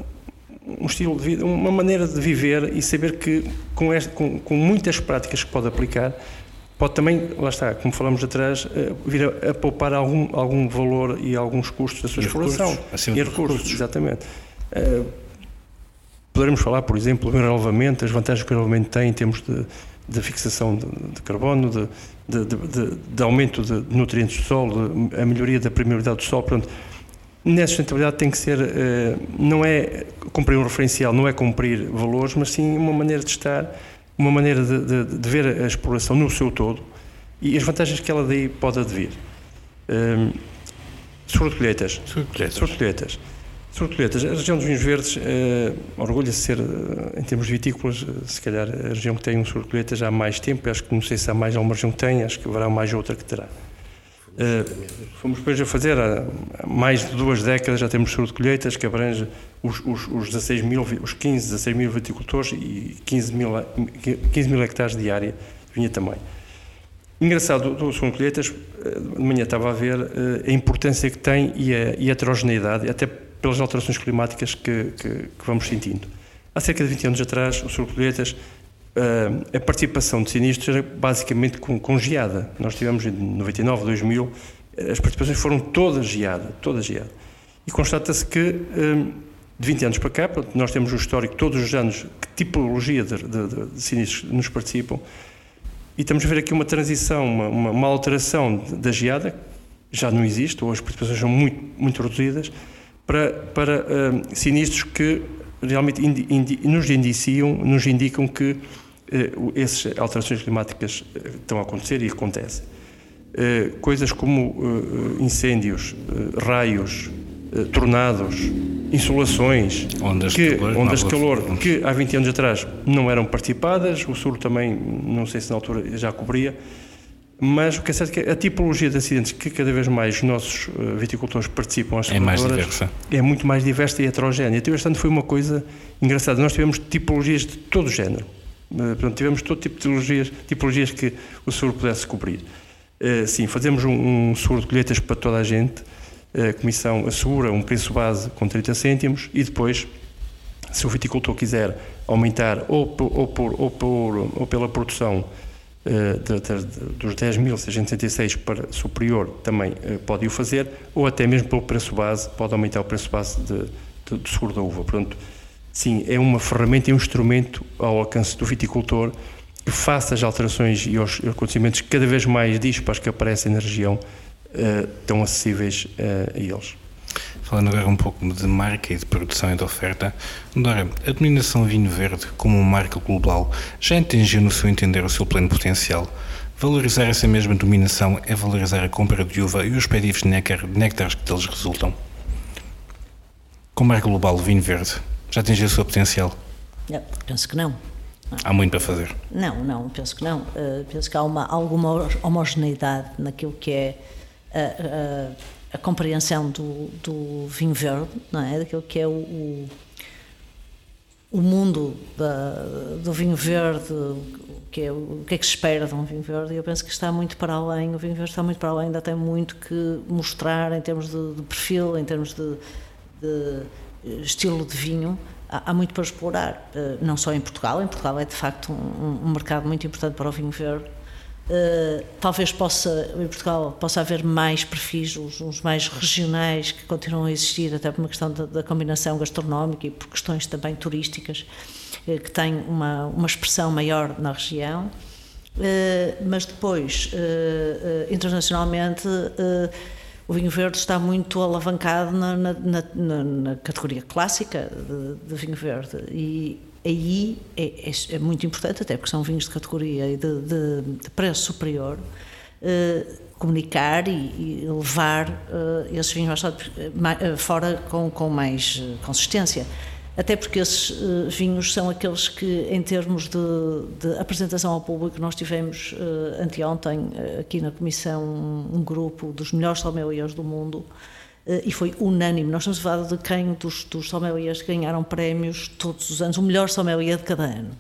um estilo de vida, uma maneira de viver e saber que com, este, com, com, muitas práticas que pode aplicar, pode também, lá está, como falamos atrás, eh, vir a, a poupar algum, algum valor e alguns custos da sua e exploração. Recursos, e recursos, recursos, exatamente. Uh, poderemos falar, por exemplo, do enrolvamento, as vantagens que o enrolvamento tem em termos de, de fixação de, de carbono, de, de, de, aumento de nutrientes do solo, a melhoria da permeabilidade do solo. Portanto, nessa sustentabilidade tem que ser, eh, não é cumprir um referencial, não é cumprir valores, mas sim uma maneira de estar, uma maneira de, de ver a exploração no seu todo e as vantagens que ela daí pode advir. Um, sobre colheitas. Sobre colheitas. Sobre colheitas. Sobre colheitas, a região dos vinhos verdes uh, orgulha-se de ser, uh, em termos vitícolas, uh, se calhar a região que tem um sobre colheitas há mais tempo, acho que não sei se há mais alguma região que tem, acho que haverá mais outra que terá. fomos depois a fazer, há mais de duas décadas já temos sobre colheitas que abrange os, os, os, 16 mil, os 15, 16 mil viticultores e 15 mil, 15 mil hectares de área de vinha também. Engraçado, do segundo colheitas, de manhã estava a ver a importância que tem e a, e a heterogeneidade, até pelas alterações climáticas que, que, que, vamos sentindo. Há cerca de 20 anos atrás, o Sul Colheitas, uh, a participação de sinistros era basicamente com, com geada. Nós tivemos em 99, 2000, as participações foram todas geada, todas geada. E constata-se que, um, de 20 anos para cá, nós temos um histórico todos os anos, que tipologia de, de, de sinistros nos participam, e estamos a ver aqui uma transição, uma, uma, uma alteração da geada, já não existe, ou as participações são muito, muito reduzidas, para, para uh, sinistros que realmente indi, indi, nos indiciam, nos indicam que uh, essas alterações climáticas uh, estão a acontecer e acontecem. Uh, coisas como incêndios, raios, tornados, insolações, ondas que, de calor, ondas de calor que há 20 anos atrás não eram participadas, o Sul também, não sei se na altura já cobria, mas o que é certo é que a tipologia de acidentes que cada vez mais os nossos eh, viticultores participam às é mais diversa. é muito mais diversa e heterogénea. Então, este ano foi uma coisa engraçada. Nós tivemos tipologias de todo o género. Eh, portanto, tivemos todo tipo de tipologias, tipologias que o seguro pudesse cobrir. Uh, sim, fazemos um, um, seguro de colheitas para toda a gente. A Comissão assegura um preço base com 30 cêntimos e depois, se o viticultor quiser aumentar ou, ou, por, ou, por, ou pela produção eh, dos 10.666 para superior também uh, pode o fazer, ou até mesmo pelo preço base, pode aumentar o preço base de, de, de seguro da uva. Portanto, sim, é uma ferramenta e um instrumento ao alcance do viticultor que faça as alterações e os acontecimentos cada vez mais dispares que aparecem na região uh, tão acessíveis a eles. Falando agora um pouco de marca e de produção e de oferta, Dora, a denominação vinho verde como marca global já atingiu no seu entender o seu pleno potencial? Valorizar essa mesma dominação é valorizar a compra de uva e os pedidos de néctares que deles resultam? Com marca global, o vinho verde já atingiu o seu potencial? Não, penso que não. Há muito para fazer? Não, não, penso que não. Uh, penso que há uma, alguma homogeneidade naquilo que é uh, uh, a compreensão do, do vinho verde, não é? Daquilo que é o, o, o mundo da, do vinho verde, o que, é, o que é que se espera de um vinho verde, e eu penso que está muito para além, o vinho verde está muito para além, ainda tem muito que mostrar em termos de, de perfil, em termos de, de estilo de vinho, há, há, muito para explorar, eh, não só em Portugal, em Portugal é de facto um, um mercado muito importante para o vinho verde, Uh, talvez possa, em Portugal, possa haver mais perfis, uns, uns, mais regionais que continuam a existir, até por uma questão da, da combinação gastronómica e por questões também turísticas, uh, que têm uma, uma expressão maior na região. Uh, mas depois, internacionalmente, o vinho verde está muito alavancado na, na, na, na categoria clássica de, de vinho verde. E, aí é, é, é, muito importante, até porque são vinhos de categoria e de, de, de preço superior, eh, comunicar e, e levar eh, esses vinhos mais, eh, fora com, com mais consistência. Até porque esses vinhos são aqueles que, em termos de, de apresentação ao público, nós tivemos anteontem aqui na Comissão um grupo dos melhores sommeliers do mundo e foi unânime. Nós estamos a falar de quem dos, dos sommeliers ganharam prémios todos os anos, o melhor sommelier de cada ano.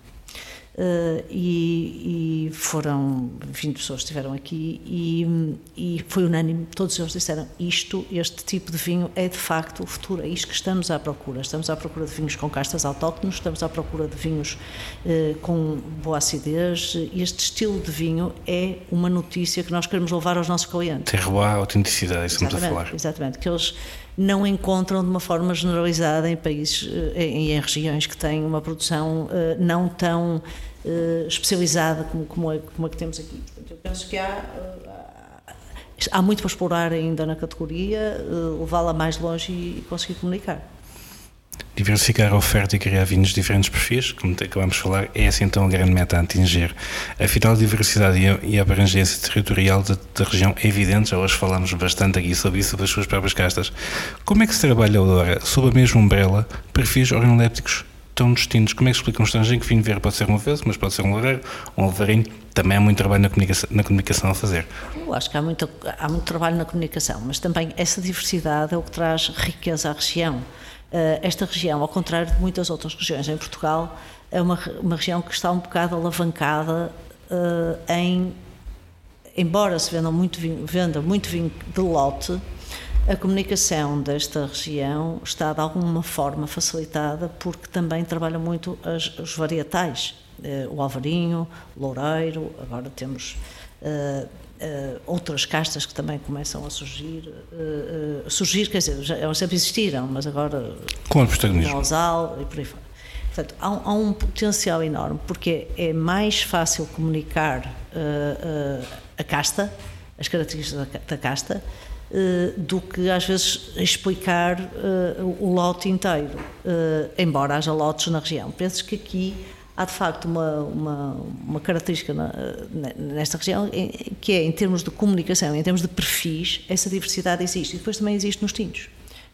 Uh, e, e, foram 20 pessoas que estiveram aqui e, e, foi unânime, todos eles disseram isto, este tipo de vinho é de facto o futuro, é isto que estamos à procura. Estamos à procura de vinhos com castas autóctones, estamos à procura de vinhos uh, com boa acidez. Este estilo de vinho é uma notícia que nós queremos levar aos nossos clientes. Terroir, autenticidade, estamos a falar. Exatamente, que eles não encontram de uma forma generalizada em países e em, em, regiões que têm uma produção uh, não tão uh, especializada como, como, a, como a que temos aqui. Portanto, eu penso que há, uh, há muito para explorar ainda na categoria, levá-la mais longe e, e conseguir comunicar diversificar a oferta e criar vinhos de diferentes perfis, como acabamos de falar, é assim então a grande meta a atingir. Afinal, a diversidade e a, abrangência territorial da, da, região é evidente, já hoje falamos bastante aqui sobre isso, sobre as suas próprias castas. Como é que se trabalha agora, sob a mesma umbrella, perfis organolépticos tão distintos? Como é que explica um estrangeiro que vinho verde pode ser um avesso, mas pode ser um loureiro, um alvarinho? Também há muito trabalho na comunicação, na comunicação a fazer. Eu acho que há muito, há muito trabalho na comunicação, mas também essa diversidade é o que traz riqueza à região. Eh, esta região, ao contrário de muitas outras regiões em Portugal, é uma, uma região que está um bocado alavancada uh, em. Embora se venda muito vinho, venda muito vinho de lote, a comunicação desta região está de alguma forma facilitada porque também trabalha muito as, os varietais. Uh, o Alvarinho, o Loureiro, agora temos. Uh, Uh, outras castas que também começam a surgir, uh, surgir, quer dizer, já, elas sempre existiram, mas agora com o protagonismo, e por aí fora. Portanto, há, há, um potencial enorme porque é mais fácil comunicar a casta, as características da, da casta, do que às vezes explicar o lote inteiro, embora haja lotes na região. Penso que aqui há de facto uma, uma, uma característica na, nesta região que é, em termos de comunicação, em termos de perfis, essa diversidade existe. E depois também existe nos tintos.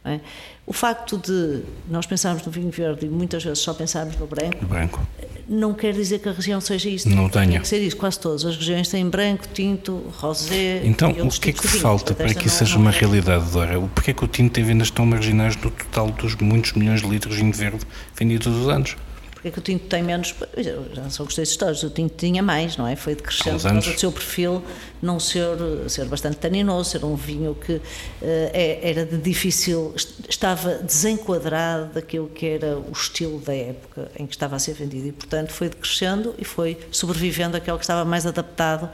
É? O facto de nós pensarmos no vinho verde e muitas vezes só pensarmos no branco, branco, não quer dizer que a região seja isso. Não tenha. Tem que ser isso, quase todas. As regiões têm branco, tinto, rosé. Então, o que é que falta para que isso seja uma é. realidade, Dora? Porquê é que o tinto tem vendas tão marginais no total dos muitos milhões de litros de vinho verde vendido todos os anos? É que o tinto tem menos. Já são gostei de histórias, o tinto tinha mais, não é? Foi decrescendo por causa do seu perfil não ser, ser bastante taninoso, ser um vinho que uh, era de difícil. estava desenquadrado daquilo que era o estilo da época em que estava a ser vendido e, portanto, foi decrescendo e foi sobrevivendo àquele que estava mais adaptado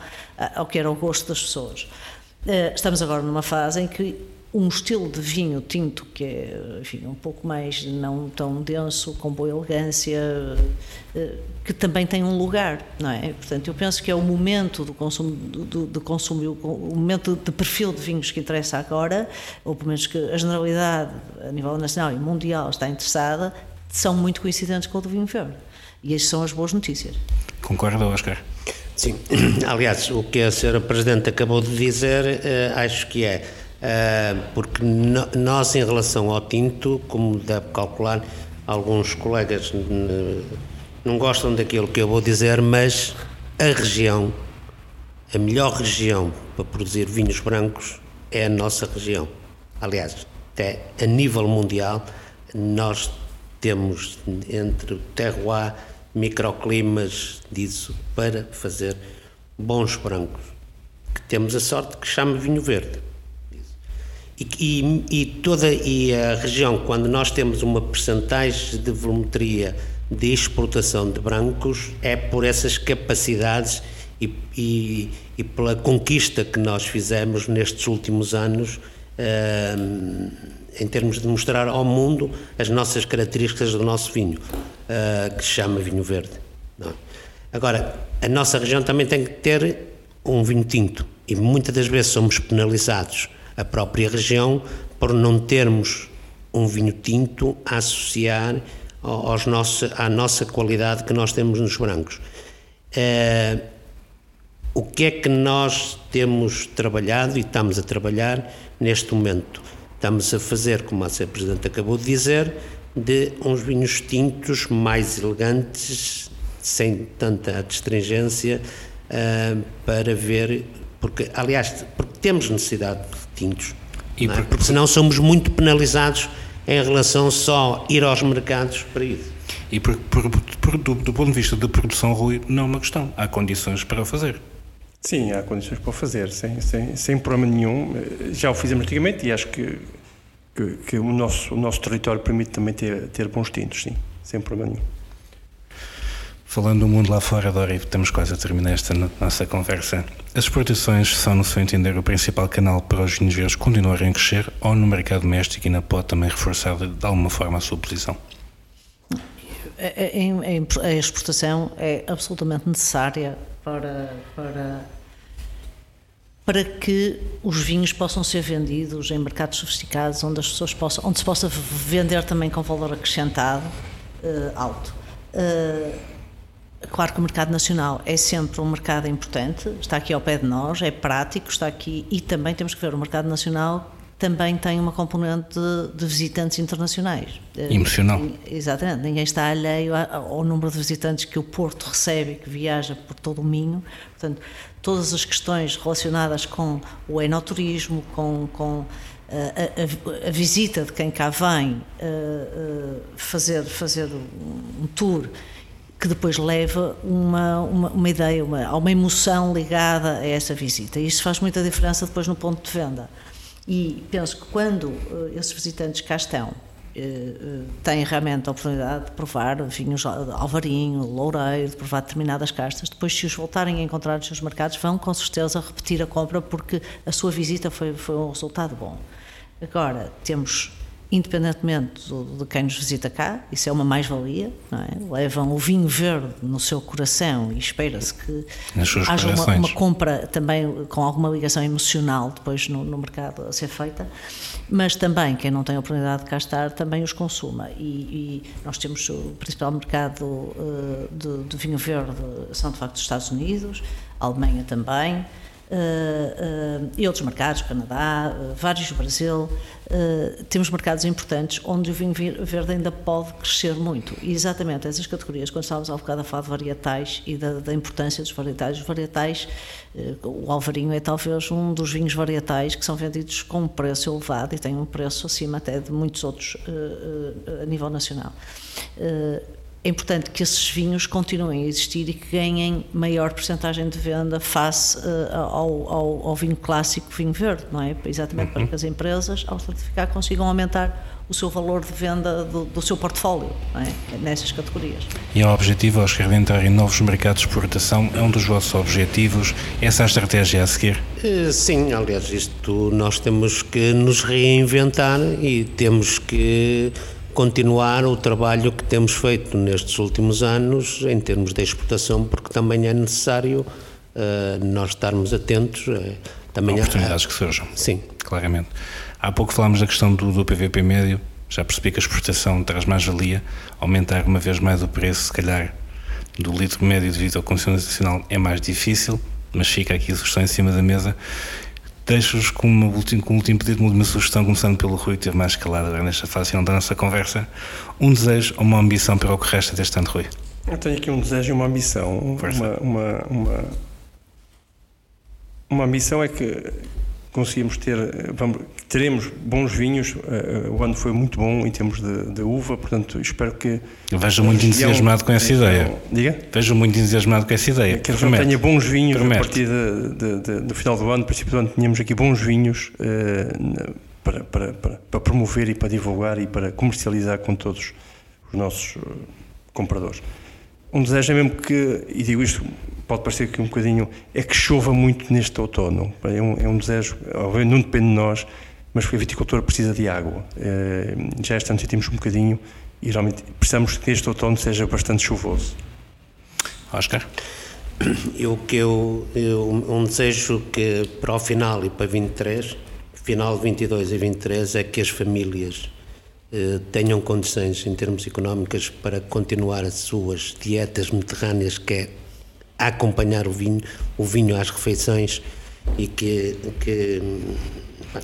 ao que era o gosto das pessoas. Uh, estamos agora numa fase em que um estilo de vinho tinto que é enfim, um pouco mais não tão denso, com boa elegância, eh, que também tem um lugar, não é? Portanto, eu penso que é o momento do consumo, do, do consumo o momento de perfil de vinhos que interessa agora, ou pelo menos que a generalidade a nível nacional e mundial está interessada, são muito coincidentes com o do vinho verde. E estas são as boas notícias. Concorda, Oscar? Sim. Aliás, o que a Sra. Presidente acabou de dizer, eh, acho que é porque nós, em relação ao tinto, como deve calcular, alguns colegas não gostam daquilo que eu vou dizer, mas a região, a melhor região para produzir vinhos brancos é a nossa região. Aliás, até a nível mundial, nós temos entre o terroir, microclimas disso para fazer bons brancos. Que temos a sorte que chama vinho verde e, e, toda e a região, quando nós temos uma percentagem de volumetria de exportação de brancos, é por essas capacidades e, e, e pela conquista que nós fizemos nestes últimos anos uh, em termos de mostrar ao mundo as nossas características do nosso vinho, uh, que se chama vinho verde. Não. É? Agora, a nossa região também tem que ter um vinho tinto e muitas das vezes somos penalizados, a própria região, por não termos um vinho tinto a associar aos nosso, à nossa qualidade que nós temos nos brancos. Uh, o que é que nós temos trabalhado e estamos a trabalhar neste momento? Estamos a fazer, como a Sra. Presidente acabou de dizer, de uns vinhos tintos mais elegantes, sem tanta astringência, uh, para ver, porque, aliás, porque temos necessidade de tintos, e é? porque senão somos muito penalizados em relação só a ir aos mercados para isso. E por, por, por, do, do, ponto de vista da produção, Rui, não é uma questão. Há condições para o fazer. Sim, há condições para o fazer, sem, sem, sem problema nenhum. Já o fizemos antigamente e acho que, que, que, o, nosso, o nosso território permite também ter, ter bons tintos, sim, sem problema nenhum. Falando do mundo lá fora, Dori, estamos quase a terminar esta nossa conversa. As exportações são, no seu entender, o principal canal para os vinhos verdes continuarem a crescer ou no mercado doméstico ainda pode também reforçar de alguma forma a sua posição? A exportação é absolutamente necessária para, para, para que os vinhos possam ser vendidos em mercados sofisticados, onde as pessoas possam, onde se possa vender também com valor acrescentado uh, alto. Uh, Claro que o mercado nacional é sempre um mercado importante, está aqui ao pé de nós, é prático, está aqui e também temos que ver o mercado nacional também tem uma componente de, de visitantes internacionais. Eh, Emocional. Exatamente. Ninguém está alheio ao número de visitantes que o Porto recebe que viaja por todo o Minho. Portanto, todas as questões relacionadas com o enoturismo, com, com eh, a, a, a, visita de quem cá vem uh, fazer, fazer um tour que depois leva uma, uma, uma ideia, uma, uma emoção ligada a essa visita. E isso faz muita diferença depois no ponto de venda. E penso que quando uh, esses visitantes cá estão, uh, têm realmente a oportunidade de provar vinhos alvarinho, loureiro, de provar determinadas castas, depois se os voltarem a encontrar nos seus mercados, vão com certeza repetir a compra porque a sua visita foi, foi um resultado bom. Agora, temos independentemente de quem nos visita cá, isso é uma mais-valia, é? levam o vinho verde no seu coração e espera-se que haja uma, uma, compra também com alguma ligação emocional depois no, no, mercado a ser feita, mas também quem não tem a oportunidade de cá estar também os consuma. E, e nós temos o principal mercado uh, de, de vinho verde são de facto os Estados Unidos, a Alemanha também. Uh, uh, e outros mercados, Canadá, uh, vários no Brasil, temos mercados importantes onde o vinho verde ainda pode crescer muito. E exatamente essas categorias, quando estávamos há bocado a falar de varietais e da, da importância dos varietais, os varietais, o Alvarinho é talvez um dos vinhos varietais que são vendidos com um preço elevado e tem um preço acima até de muitos outros a nível nacional é importante que esses vinhos continuem a existir e que ganhem maior porcentagem de venda face uh, ao, ao, ao, vinho clássico, vinho verde, não é? Exatamente uhum. para que as empresas, ao certificar, consigam aumentar o seu valor de venda do, do seu portfólio é? nessas categorias. E o objetivo, aos que entrar em novos mercados de exportação, é um dos vossos objetivos? Essa é a estratégia a seguir? Eh, sim, aliás, isto nós temos que nos reinventar e temos que continuar o trabalho que temos feito nestes últimos anos em termos de exportação, porque também é necessário uh, nós estarmos atentos. Uh, também oportunidades há, que surjam. Sim. Claramente. Há pouco falámos da questão do, do PVP médio, já percebi que a exportação traz mais valia, aumentar uma vez mais o preço, se calhar, do litro médio devido ao consumo nacional é mais difícil, mas fica aqui a sugestão em cima da mesa Deixo-vos com, uma com um último pedido, uma sugestão, começando pelo Rui, que teve mais escalada nesta fase final da nossa conversa. Um desejo ou uma ambição para o que resta deste ano, Rui? Eu tenho aqui um desejo e uma ambição. Uma, uma, uma, uma ambição é que conseguimos ter, vamos, teremos bons vinhos. Uh, o ano foi muito bom em termos de, de uva, portanto, espero que. Vejo muito entusiasmado com essa ideia. Diga? Vejo muito entusiasmado com essa ideia. Que a região tenha bons vinhos Promete. a partir de, de, do final do ano, princípio do ano, tínhamos aqui bons vinhos uh, para, para, para, para, promover e para divulgar e para comercializar com todos os nossos compradores. Um desejo é mesmo que, e digo isto pode parecer que um bocadinho, é que chova muito neste outono. É um, é um desejo, não depende de nós, mas porque a viticultura precisa de água. É, já este ano sentimos um bocadinho e realmente precisamos que este outono seja bastante chuvoso. Oscar? Eu que eu, eu, um desejo que para o final e para 23, final 22 e 23 é que as famílias tenham condições em termos económicas para continuar as suas dietas mediterrâneas, que é acompanhar o vinho, o vinho às refeições e que, que,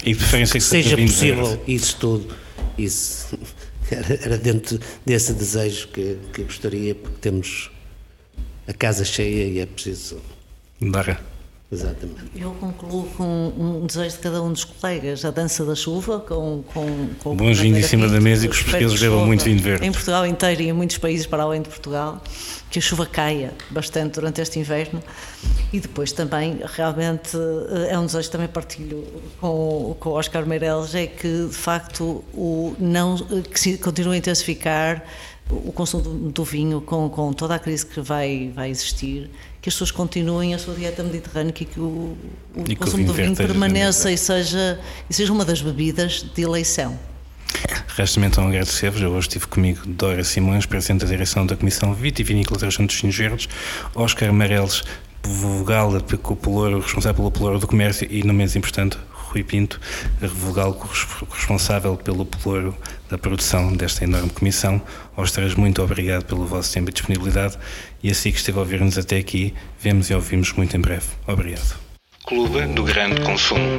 e que seja possível isso tudo. Isso era, era dentro desse desejo que, que gostaria, porque temos a casa cheia e é preciso. Darra. Exatamente. Eu concluo com um desejo de cada um dos colegas, a dança da chuva, com, com, com Bons vinhos em cima da mesa e que os portugueses bebam muito vinho verde. Em Portugal inteiro e em muitos países para além de Portugal, que a chuva caia bastante durante este inverno e depois também, realmente, eh, é um desejo que também partilho com, com o Oscar Meireles, é que de facto o não, que se continue a intensificar o consumo do, do vinho com, com toda a crise que vai, vai existir que as pessoas continuem a sua dieta mediterrânea e que o, o consumo do vinho permaneça e seja, e seja uma das bebidas de eleição. Resta-me então agradecer-vos. Eu hoje estive comigo Dora Simões, Presidente da Direção da Comissão Vitivinícola dos Vinhos Verdes, Oscar Mareles, vogal responsável pelo pelouro do comércio e, não menos importante, Rui Pinto, vogal responsável pelo pelouro da produção desta enorme comissão. Aos três, muito obrigado pelo vosso tempo e disponibilidade e assim que esteve a ouvir-nos até aqui, vemos e ouvimos muito em breve. Obrigado. Clube do Grande Consumo.